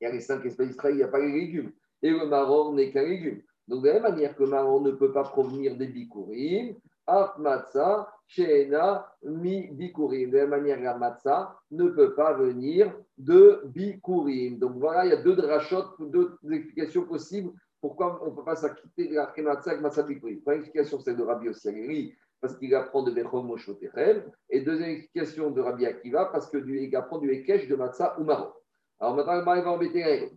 il y a les cinq espèces d'Israël, il n'y a pas les légumes. Et le maror n'est qu'un légume. Donc, de la même manière que maror ne peut pas provenir des bikurim, Af matzah, sheena, mi bikurim. De la manière, la matzah ne peut pas venir de bikurim. Donc voilà, il y a deux drachot, deux explications possibles pourquoi on ne peut pas s'acquitter de la matzah avec matzah bikurim. Première explication, c'est de Rabbi Ossiagri, parce qu'il apprend de Bechom. Et deuxième explication de Rabbi Akiva, parce qu'il apprend du Ekech de matzah ou marot. Alors maintenant, il va embêter un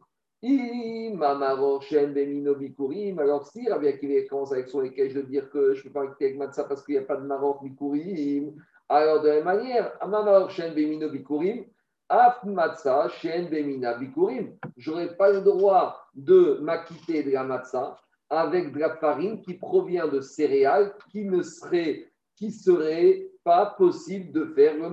alors si Rabbi Akiva commence avec son équèche de dire que je ne peux pas quitter avec Matzah parce qu'il n'y a pas de Maror Bikurim, alors de la même manière, Shen Bemino Bikurim, Af Matzah Shen Bemina Bikurim, je n'aurais pas le droit de m'acquitter de la Matzah avec de la farine qui provient de céréales qui ne serait, qui serait pas possible de faire le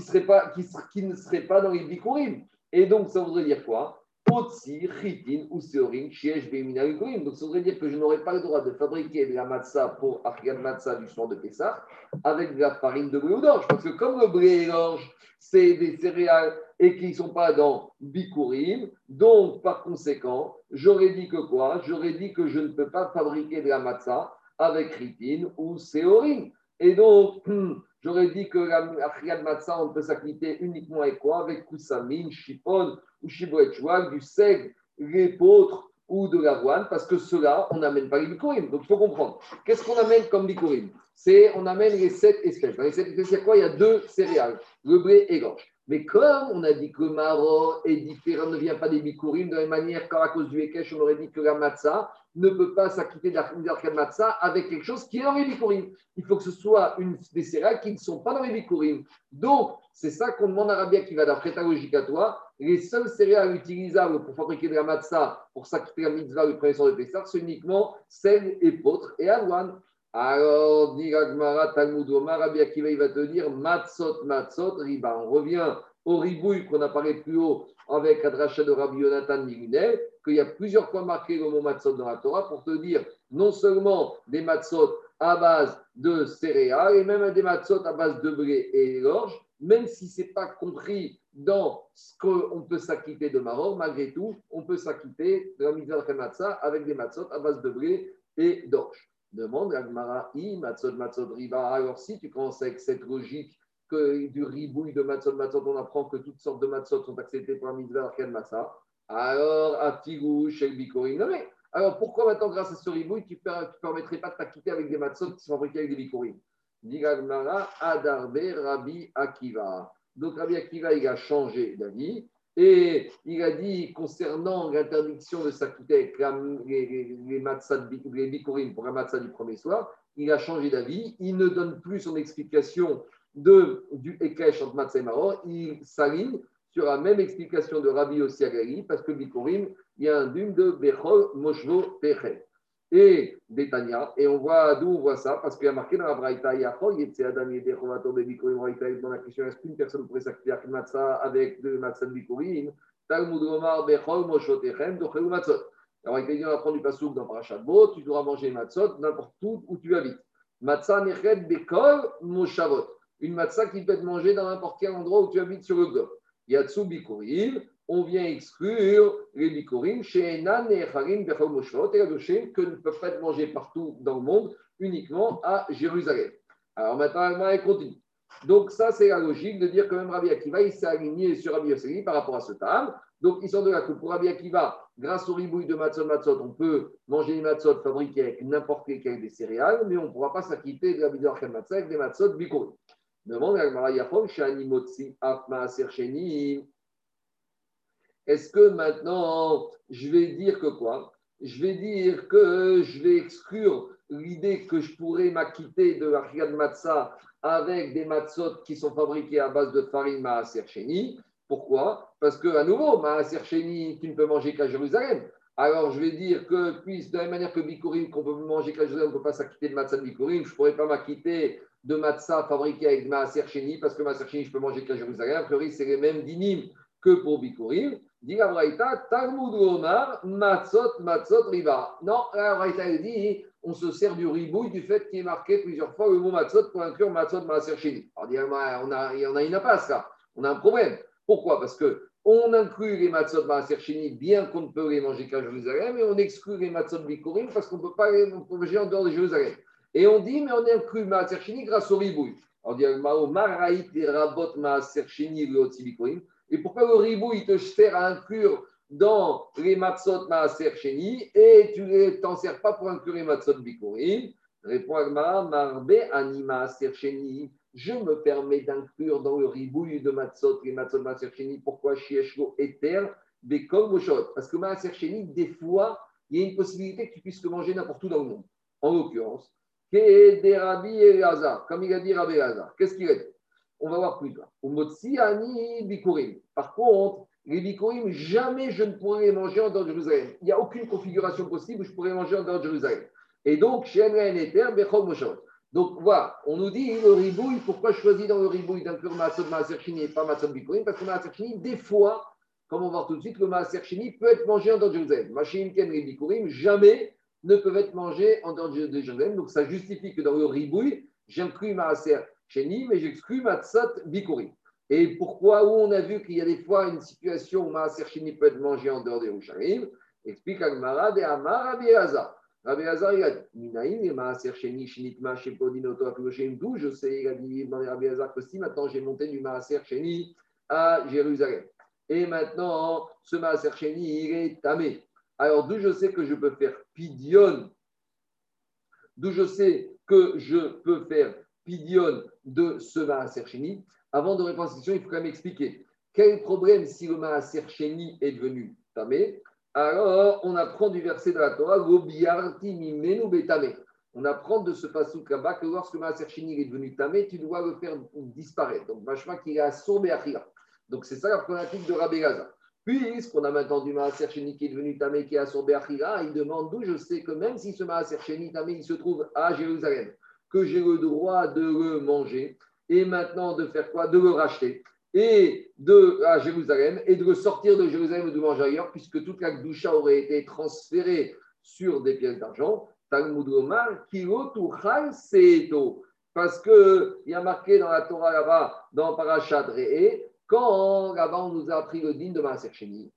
serait pas, qui, qui ne serait pas dans les Bikurim. Et donc, ça voudrait dire quoi? Otsi, Chitin ou Seorin, Chiesh, Donc, ça voudrait dire que je n'aurais pas le droit de fabriquer de la matzah pour Achriad Matzah du soir de Pessah avec de la farine de blé ou d'orge. Parce que comme le blé et l'orge, c'est des céréales et qui ne sont pas dans Bikurim, donc par conséquent, j'aurais dit que quoi? J'aurais dit que je ne peux pas fabriquer de la matzah avec Chitin ou Seorin. Et donc, j'aurais dit que la Achriad Matzah, on peut s'acquitter uniquement avec quoi? Avec Koussamine, Chipon ou Shibouetchouak, du seigle, l'épeautre ou de l'avoine, parce que cela, on n'amène pas les bikurim. Donc il faut comprendre. Qu'est-ce qu'on amène comme bikurim C'est on amène les sept espèces. Dans les sept espèces, il y a quoi? Il y a deux céréales, le blé et l'orge. Mais comme on a dit que le maro est différent, ne vient pas des bikurim, de la même manière qu'à cause du Ekech, on aurait dit que la matzah ne peut pas s'acquitter de la matzah avec quelque chose qui est dans les bikurim. Il faut que ce soit une, des céréales qui ne sont pas dans les bikurim. Donc, c'est ça qu'on demande à Rabia qui va d'après ta logique à toi. Les seules céréales utilisables pour fabriquer de la matzah, pour s'acquitter la mitzvah, le premier de Pessah, c'est uniquement sel, épeautre et avoine. Alors, dit Talmud Omar, Rabbi Akiva, il va te dire Matzot, Matzot, Riba. On revient au ribouille qu'on a parlé plus haut avec Adracha de Rabbi Yonatan Migunel, qu'il y a plusieurs fois marqué le mot Matzot dans la Torah pour te dire non seulement des Matzot à base de céréales et même des Matzot à base de blé et d'orge, même si ce n'est pas compris dans ce qu'on peut s'acquitter de Maror, malgré tout, on peut s'acquitter de la mitzvah de avec des matzot à base de blé et d'orge. Demande à Gmara, matzot, matzot, riba. Alors, si tu commences avec cette logique que du ribouille de matzot, matzot, on apprend que toutes sortes de matzot sont acceptées la mitzvah de Massa, alors, Atigou, Shel Bikorim, alors pourquoi maintenant, grâce à ce ribouille, tu ne permettrais pas de t'acquitter avec des matzot qui sont fabriqués avec des bikorim? Gmara, Adarbe, Rabbi Akiva. Donc, Rabbi Akiva, il a changé d'avis. Et il a dit concernant l'interdiction de s'acquitter avec les, les, les, pour la matzah du premier soir, il a changé d'avis. Il ne donne plus son explication de, du Ekech entre matzah et maror. Il s'aligne sur la même explication de Rabbi Ossiagali, parce que Bikurim, il y a un dûme de Bechol Moshvo Pechel. Et Betania, et on voit d'où on voit ça, parce qu'il y a marqué dans la Braïta, Yachol, Yetze Adam Yedechovato Bikurim, Braïta, dans la question, est-ce qu'une personne pourrait sacrifier Matzah avec de Matzah Bikurim? Talmud Omar Bechol Moshvo Pechel, Dochel Matzot. Alors, il dit, on apprend du Passouk dans Parashat Bo, tu devras manger Matzot n'importe où où tu habites. Matzah Nechet Bekol Moshavot. Une matzah qui peut être mangée dans n'importe quel endroit où tu habites sur le globe. Yatsu Bikurim, on vient exclure les Bikurim chez Enan et Echarim Moshavot et Adoshim que ne peuvent pas être mangés partout dans le monde, uniquement à Jérusalem. Alors maintenant, elle continue. Donc, ça, c'est la logique de dire que même Rabbi Akiva, il s'est aligné sur Rabbi Yossi par rapport à ce table. Donc, ils sont de là que pour Rabbi Akiva, grâce au ribouille de matzot matzot, on peut manger des matzot fabriqués avec n'importe quel des céréales, mais on ne pourra pas s'acquitter de la bidor matzot avec des matzot bikour. Est-ce que maintenant, je vais dire que quoi? Je vais dire que je vais exclure l'idée que je pourrais m'acquitter de la de avec des matzot qui sont fabriqués à base de farine Maaser. Pourquoi? Parce que, à nouveau, Maaser tu ne peux manger qu'à Jérusalem. Alors, je vais dire que, puisque de la même manière que Bikurim, qu'on peut manger Jérusalem, on ne peut pas s'acquitter de matzah de Bikurim, je ne pourrais pas m'acquitter de matzah fabriqué avec Maaser Sheni, parce que Maaser Sheni, je peux manger qu'à Jérusalem. A priori, c'est les mêmes dinim que pour Bikurim. Dit la Braïta, Talmud Omar, Matzot, Matzot, Riva. Non, la Braïta, dit, on se sert du ribouille du fait qu'il est marqué plusieurs fois le mot Matzot pour inclure Matzot, Maaser Sheni. Alors, on a, on a une impasse là, on a un problème. Pourquoi? Parce que on inclut les matzot maaser bien qu'on ne peut les manger qu'à Jérusalem, et on exclut les matzot bikurim parce qu'on ne peut pas les manger en dehors de Jérusalem. Et on dit, mais on inclut maaser grâce au ribouille. On dit, maraït et rabot maaser. Et pourquoi le ribouille te sert à inclure dans les matzot maaser et tu ne t'en sers pas pour inclure les matzot bikurim Répond Agmara, marbe anima je me permets d'inclure dans le ribouille de matzot, les matzot maasercheni, pourquoi shieshlo eter, bekol moshot Parce que maasercheni, des fois, il y a une possibilité que tu puisses manger n'importe où dans le monde. En l'occurrence, comme il a dit Rabbi Elazar. Qu'est-ce qu'il a dit? On va voir plus tard. bikurim. Par contre, les bikurim, jamais je ne pourrais les manger en dehors de Jérusalem. Il n'y a aucune configuration possible où je pourrais manger en dehors de Jérusalem. Et donc, chez Eter, bekol moshot. Donc voilà, on nous dit le ribouille, pourquoi choisir dans le ribouille d'inclure Maaser et pas Maasot Bikurim Parce que Maaser des fois, comme on va voir tout de suite, le Maaser peut être mangé en dehors de Jérusalem. Machine Ken et Bikurim, jamais ne peuvent être mangés en dehors de Jérusalem. Donc ça justifie que dans le ribouille, j'inclus Maaser mais j'exclus Maasot Bikurim. Et pourquoi, où on a vu qu'il y a des fois une situation où Maaser peut être mangé en dehors de Jérusalem Explique Agmara de Amar Abiyazar. Rabbi Hazar, il a dit Minaïm et Maaser Sheni, Shinitma, Shepodinoto, Afiloshem, d'où je sais, il a dit Rabbi Hazar que si maintenant j'ai monté du Maaser Sheni à Jérusalem. Et maintenant, ce Maaser Sheni, il est tamé. Alors, d'où je sais que je peux faire pidion, d'où je sais que je peux faire pidion de ce Maaser Sheni, avant de répondre à cette question, il faut quand même expliquer quel problème si le Maaser Sheni est devenu tamé? Alors, on apprend du verset de la Torah, on apprend de ce passage là-bas que lorsque Maaser Sheni est devenu tamé, tu dois le faire disparaître. Donc, vachement qu'il est à Achira. Donc, c'est ça la problématique de Rabbi Gaza. Puisqu'on a maintenant du Maaser qui est devenu tamé, qui est à Achira, il demande d'où je sais que même si ce Maaser Sheni tamé, il se trouve à Jérusalem, que j'ai le droit de le manger et maintenant de faire quoi? De le racheter et de, Jérusalem et de le sortir de Jérusalem ou de manger ailleurs, puisque toute la doucha aurait été transférée sur des pièces d'argent. Talmud Omar, Seeto. Parce qu'il y a marqué dans la Torah là-bas, dans Parashat Re'e, quand là-bas on nous a appris le din de Maaser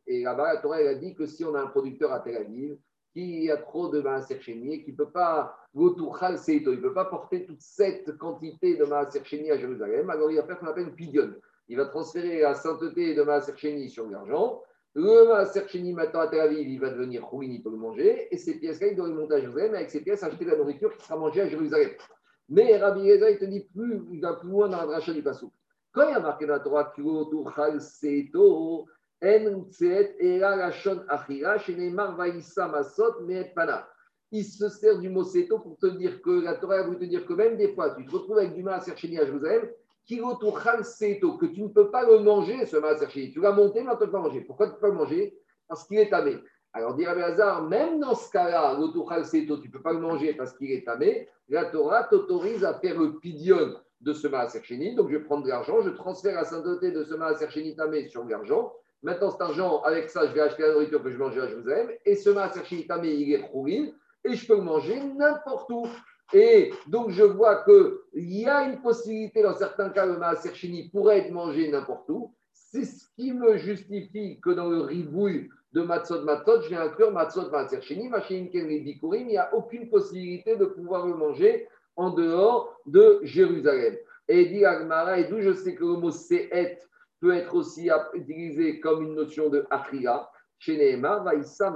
Et là-bas, la Torah a dit que si on a un producteur à Tel Aviv, qui a trop de Maaser et qui ne peut pas, il peut pas porter toute cette quantité de Maaser à Jérusalem, alors il va faire ce qu'on appelle une il va transférer la sainteté de Maaser Sheni sur l'argent. Le Maaser maintenant à Tel Aviv, il va devenir ruine, il peut le manger. Et ces pièces-là, il doit les monter à Jérusalem. Et avec ces pièces, acheter la nourriture qui sera mangée à Jérusalem. Mais Rabbi Reza, il te dit plus, il va plus loin dans la dracha du Passou. Quand il y a marqué dans la Torah, Seto, En Lachon Achira, Sheneimar Vaïssa Masot, Pana. Il se sert du mot Seto pour te dire que la Torah a voulu te dire que même des fois, tu te retrouves avec du Sheni à Jérusalem que tu ne peux pas le manger, ce maaser Tu l'as monté, mais tu ne peux pas manger. Pourquoi tu ne peux pas le manger? Parce qu'il est tamé. Alors, dit Rabbi même dans ce cas-là, tu ne peux pas le manger parce qu'il est tamé. La Torah t'autorise à faire le pidion de ce maaser Donc, je vais prendre de l'argent, je transfère la sainteté de ce maaser tamé sur l'argent. Maintenant, cet argent, avec ça, je vais acheter la nourriture que je mange à Jérusalem. Et ce maaser tamé, il est rouillé et je peux le manger n'importe où. Et donc, je vois qu'il y a une possibilité, dans certains cas, le maaser pourrait être mangé n'importe où. C'est ce qui me justifie que dans le ribouille de matzot matzot, je vais inclure matzot maaser sheni, machin bikurim, il n'y a aucune possibilité de pouvoir le manger en dehors de Jérusalem. Et dit Agmara, et d'où je sais que le mot se'et peut être aussi utilisé comme une notion de achria, chez Vaïssa,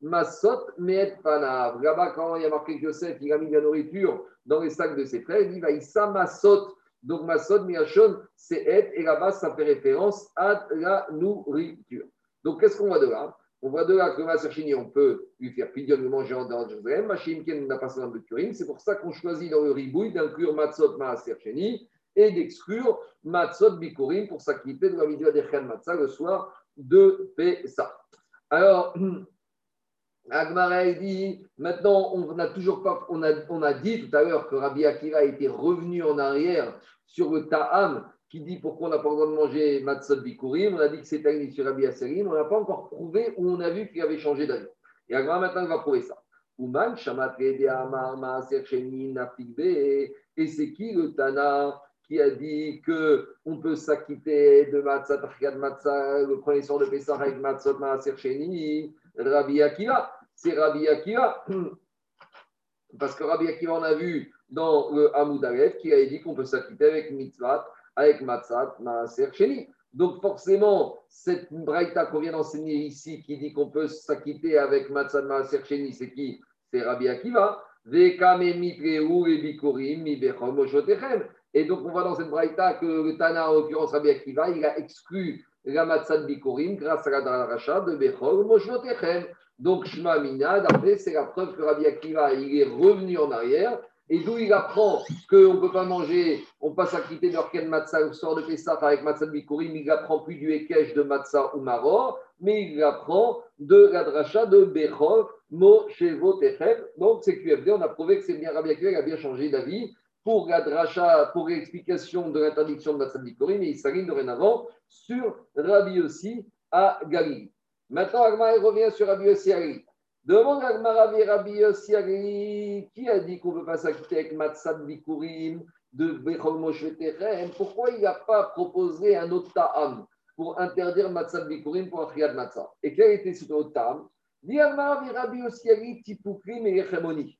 Masot, Meet Panav. Là-bas, quand il y a marqué Yosef, il a mis de la nourriture dans les sacs de ses frères, il dit Vaïssa, Masot. Donc, Masot, Miachon, c'est Et, et là-bas, ça fait référence à la nourriture. Donc, qu'est-ce qu'on voit de là? On voit de là que Maserchini, on peut lui faire pidion le manger en dehors de Jérusalem. Machimken n'a pas besoin de Turim. C'est pour ça qu'on choisit dans le ribouille d'inclure Matzot Maasercheni et d'exclure Matzot Bikurim pour s'acquitter de la mitzvah d'Echen Matzah le soir de Pessah. Alors, Agmara dit, maintenant, on a toujours pas, on a, dit tout à l'heure que Rabbi Akiva était revenu en arrière sur le Ta'am qui dit pourquoi on n'a pas le de manger Matzot Bikurim. On a dit que c'était aligné sur Rabbi Aserim. On n'a pas encore prouvé où on a vu qu'il avait changé d'avis. Et Agmara maintenant, va prouver ça. Ouman, Maaser, Et c'est qui le Tana qui a dit qu'on peut s'acquitter de Matzah, de Matzah, le premier soir de Pessah avec Matzot Maaser Sheni, Rabbi Akiva. C'est Rabbi Akiva. Parce que Rabbi Akiva, on a vu dans le Hamoud Aleph qui a dit qu'on peut s'acquitter avec Mitzvah, avec Matzat Maaser Sheni. Donc forcément, cette braïta qu'on vient d'enseigner ici, qui dit qu'on peut s'acquitter avec Matzat Maaser Sheni, c'est qui? C'est Rabbi Akiva. Vekame mitreu et bikorim mi et donc, on voit dans cette braïta que le Tana, en l'occurrence Rabbi Akiva, il a exclu la Bikorim grâce à la Daracha de Bechol Moshotechem. Donc, Shma Mina, d'après, c'est la preuve que Rabbi Akiva, il est revenu en arrière. Et d'où il apprend qu'on ne peut pas manger, on passe à quitter d'Orken Matzah au sort de Pessah avec Matzah Bikurim, il apprend plus du Ekech de Matzah ou Maror, mais il apprend de la dracha de Bechol Moshevotechem. Donc, c'est QFD, on a prouvé que c'est bien Rabbi Akiva, il a bien changé d'avis pour la pour l'explication de l'interdiction de Matzah Bikorim, et il s'aligne dorénavant sur Rabbi aussi à Galilée. Maintenant, Agmar revient sur Rabbi aussi à Galilée. Demande Agmar Rabbi Yossi à Galilée, qui a dit qu'on ne peut pas s'acquitter avec Matzah Bikurim de Bechol Moshe Pourquoi il n'a pas proposé un autre ta'am pour interdire Matzah Bikurim pour Achriad Matzah? Et quel était ce autre ta'am? Dit Agmar Rabbi Yossi à Galilée, Tipukrim et Yechemoni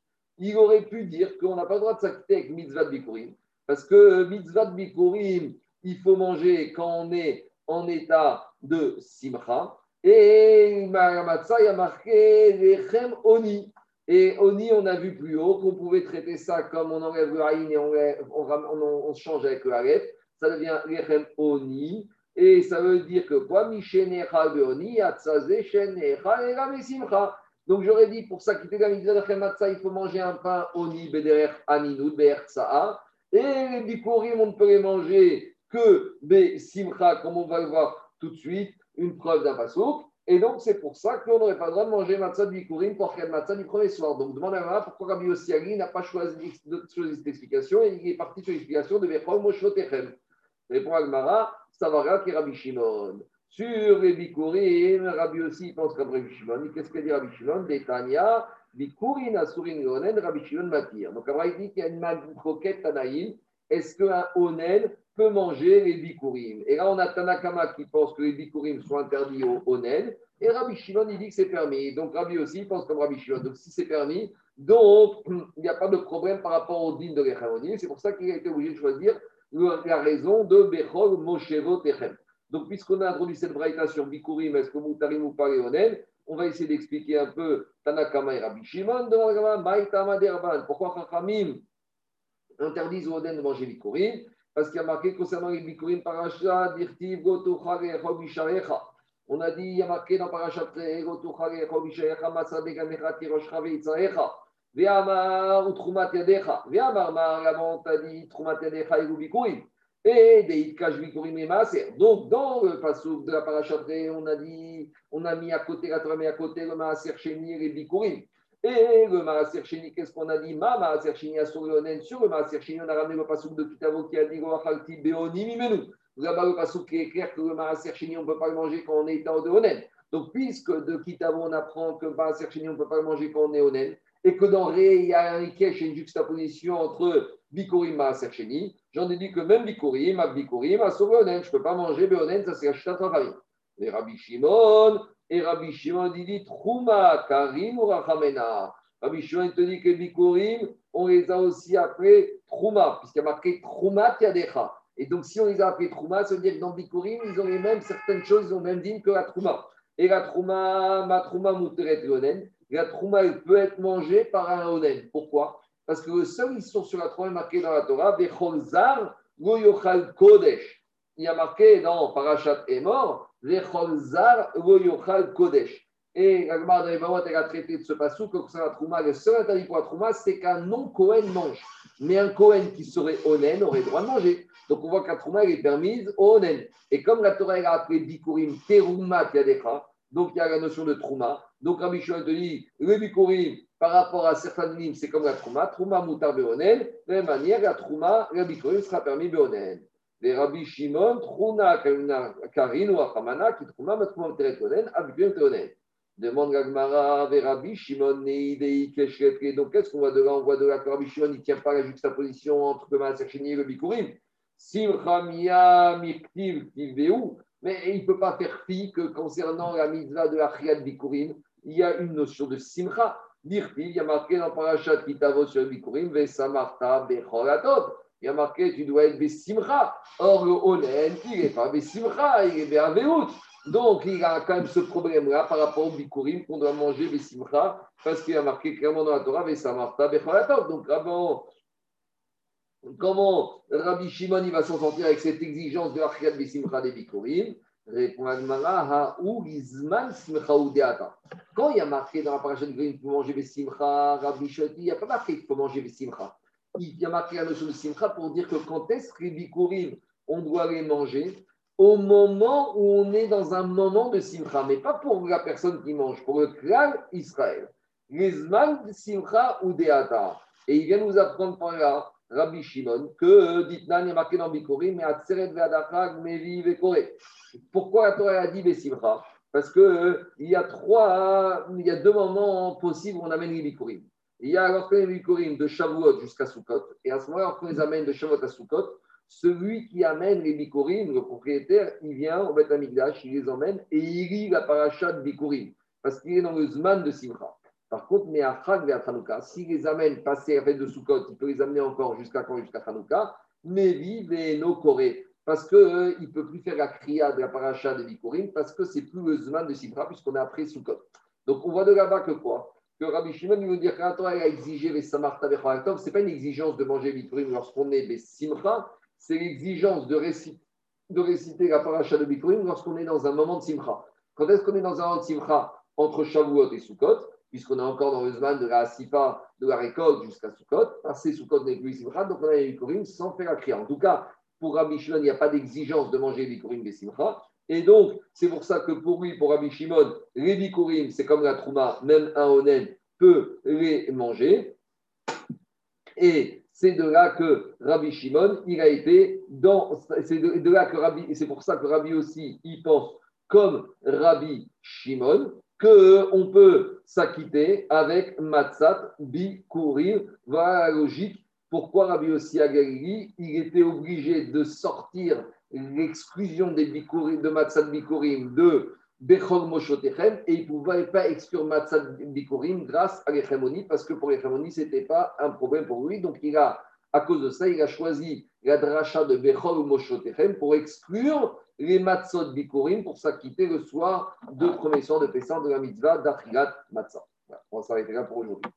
il aurait pu dire qu'on n'a pas le droit de s'acquitter avec mitzvah de bikurim, parce que mitzvah de bikurim, il faut manger quand on est en état de simcha, et Mahamatsa, il a marqué lechem oni. Et oni, on a vu plus haut qu'on pouvait traiter ça comme on enlève le haïn et on, on, on, change avec le haref. Ça devient lechem oni. Et ça veut dire que quoi? Mishenecha beoni, atzaze shenecha et simcha. Donc j'aurais dit pour ça, quitter la mitzvah il faut manger un pain oni bederer aninoud ber Et les bikurim, on ne peut les manger que be simcha, comme on va le voir tout de suite, une preuve d'un pasouk. Et donc c'est pour ça qu'on n'aurait pas le droit de manger matzah de bikurim pour faire matzah du premier soir. Donc demandez à pourquoi Rabbi Yossiali n'a pas choisi, cette explication et il est parti sur l'explication de Bechol Moshotechem. Répond Agmara, ça va qui Rabbi Shimon. Sur les bikurim, Rabbi aussi pense comme Rabbi Shimon. Qu'est-ce que dit Rabbi Shimon? Détania, bikurin asurin onen, Rabbi Shimon matir. Donc, il dit qu'il y a une croquette tanaïm. Est-ce qu'un onen peut manger les bikurim Et là, on a Tanakama qui pense que les bikurim sont interdits au onen. Et Rabbi Shimon, il dit que c'est permis. Donc, Rabbi aussi pense comme Rabbi Shimon. Donc, si c'est permis, donc, il n'y a pas de problème par rapport au din de l'Echamonim. C'est pour ça qu'il a été obligé de choisir la raison de Bechol Moshevo Techem. Donc, puisqu'on a introduit cette braïta sur Bikurim, est-ce que Moutarim ou pas on va essayer d'expliquer un peu Tanakama et Rabbi Shimon. Pourquoi Chachamim interdisent aux Oden de manger Bikurim? Parce qu'il y a marqué concernant les Bikurim, Parasha, Dirtiv. On a dit, il y a marqué dans Veitzarecha. Ve'amar ou Trumat Yadecha. Ve'amar Mar, là-bas on t'a dit Trumat Yadecha et Bikurim. Et des et Maaser. Donc, dans le passage de la parachatre, on a dit, on a mis à côté, la Torah mis à côté le Maaser et les Bikurim. Et le Maaser qu'est-ce qu'on a dit? Ma Maaser Sheni a sur le. Sur le Maaser on a ramené le passage de Kitavo qui a dit Roachalti Beoni Mimenu. Là-bas, le passage qui est clair que le Maaser on ne peut pas le manger quand on est en de Onen. Donc, puisque de Kitavo, on apprend que le Maaser on ne peut pas le manger quand on est Onen, et que dans Ré, il y a un Rikesh une juxtaposition entre Bikurim Sheni, j'en ai dit que même Bikurim, Bikurim, à Onen, je ne peux pas manger Beonen, ça c'est Ashtat Rachamim. Et Rabbi Shimon, et Rabbi Shimon dit Trouma, Karim ou Rachamena. Rabbi Shimon te dit que Bikurim, on les a aussi appelés Trouma, puisqu'il y a marqué Trouma Tiadecha. Et donc, si on les a appelés Trouma, ça veut dire que dans Bikurim, ils ont les mêmes, certaines choses, ils ont même dit que la Trouma. Et la Trouma, ma Trouma Mouteret Onen, la Trouma, elle peut être mangée par un Onen. Pourquoi? Parce que le seul sont sur la Trouma marqué dans la Torah, Bechol Zar, Goyochal Kodesh. Il y a marqué dans Parashat est mort, Bechol Zar, Goyochal Kodesh. Et la Gemara de elle a traité de ce passou que c'est la Trouma, le seul interdit pour la Trouma, c'est qu'un non-Kohen mange. Mais un Kohen qui serait Onen aurait le droit de manger. Donc on voit la Trouma, est permise au Onen. Et comme la Torah, elle a appelé Bikurim Teruma Tiadecha, donc il y a la notion de Trouma. Donc Rabbi Shimon te dit, le Bikurim, par rapport à certains nimes, c'est comme la Trouma. Trouma Moutar Beonen. De la même manière, la Trouma, Bikurim sera permis Beonen. Les Rabbi Shimon, Trouna Karin ou Achamana, qui Trouma, Matrouma Teretonen, Abikurim Teonen. Demande Gagmara, Rabbi Shimon, Neidei Keshketre. Donc qu'est-ce qu'on voit de là On voit de là que Rabbi Shimon, il ne tient pas la juxtaposition entre le Maaser et le Bikurim. Simchamia Miktiv Tiveu. Mais il ne peut pas faire fi que concernant la mitzvah de Achriat Bikurim, il y a une notion de simcha. Il y a marqué dans Parashat Kitavo sur Bikurim, Vesamarta Becholatov. Il y a marqué, tu dois être Besimcha. Or, le Onen, il n'est pas Besimcha, il est Beaveut. Donc, il a quand même ce problème-là par rapport au Bikurim qu'on doit manger Besimcha, parce qu'il y a marqué clairement dans la Torah, Vesamarta Becholatov. Donc, avant, Comment Rabbi Shimon va s'en sortir avec cette exigence de l'Achriat Besimcha des Bikurim Répond Simcha. Quand il y a marqué dans la paracha de qu'il faut manger Besimcha, Rabbi Shimon il n'y a pas marqué qu'il faut manger Besimcha. Il y a marqué la notion de Simcha pour dire que quand est-ce que les Bikurim, on doit les manger? Au moment où on est dans un moment de Simcha, mais pas pour la personne qui mange, pour le clan Israël. Izman Simcha Udeata. Et il vient nous apprendre par là Rabbi Shimon, que Ditnan est marqué dans Bikori, mais Atzeret Ve'adachag, Mevi Ve'kore. Pourquoi la Torah a dit Besimcha Parce qu'il euh, y a trois, il y a deux moments possibles où on amène les Bikurim. Il y a lorsqu'on les Bikurim de Shavuot jusqu'à Sukkot, et à ce moment-là, lorsqu'on les amène de Shavuot à Sukkot, celui qui amène les Bikurim, le propriétaire, il vient au Beth Amigdash, il les emmène et il lit la paracha de Bikurim, parce qu'il est dans le Zman de Simcha. Par contre, mais à Chag à Hanouka, s'il les amène passer à fête de Sukkot, il peut les amener encore jusqu'à quand Jusqu'à Hanouka, mais vive et no Corée. Parce qu'il euh, ne peut plus faire la kriya de la paracha de Bikurim, parce que c'est plus le Zman de Simcha, puisqu'on est après Sukkot. Donc on voit de là-bas que quoi? Que Rabbi Shimon veut dire qu'un temps, a exigé les Samarta ce n'est pas une exigence de manger Bikurim lorsqu'on est des Simcha, c'est l'exigence de, réciter, de réciter la paracha de Bikurim lorsqu'on est dans un moment de Simcha. Quand est-ce qu'on est dans un moment de Simcha entre Shavuot et Sukkot? Puisqu'on est encore dans le Zman de la Sifa, de la récolte jusqu'à Sukkot. Passer Sukkot n'est plus Simcha, donc on a les Bikurim sans faire la kriya. En tout cas, pour Rabbi Shimon, il n'y a pas d'exigence de manger les Bikurim des Simcha. Et donc, c'est pour ça que pour lui, pour Rabbi Shimon, les Bikurim, c'est comme la Trouma, même un Onen peut les manger. Et c'est de là que Rabbi Shimon, il a été dans. C'est de, là que Rabbi, c'est pour ça que Rabbi aussi, il pense comme Rabbi Shimon, qu'on peut s'acquitter avec Matzat Bikurim. Voilà la logique. Pourquoi Rabbi Yossi Galili, il était obligé de sortir l'exclusion des de Matzat Bikurim de Bechol Moshotechem et il ne pouvait pas exclure Matzat Bikurim grâce à l'Echemoni parce que pour l'Echemoni, ce n'était pas un problème pour lui. Donc il a, à cause de ça, il a choisi la dracha de Bechol Moshotechem pour exclure les matzot bikurim pour s'acquitter le soir de premier soir de Pessah de la mitzvah d'Achilat Matzah. on va s'arrêter là pour aujourd'hui.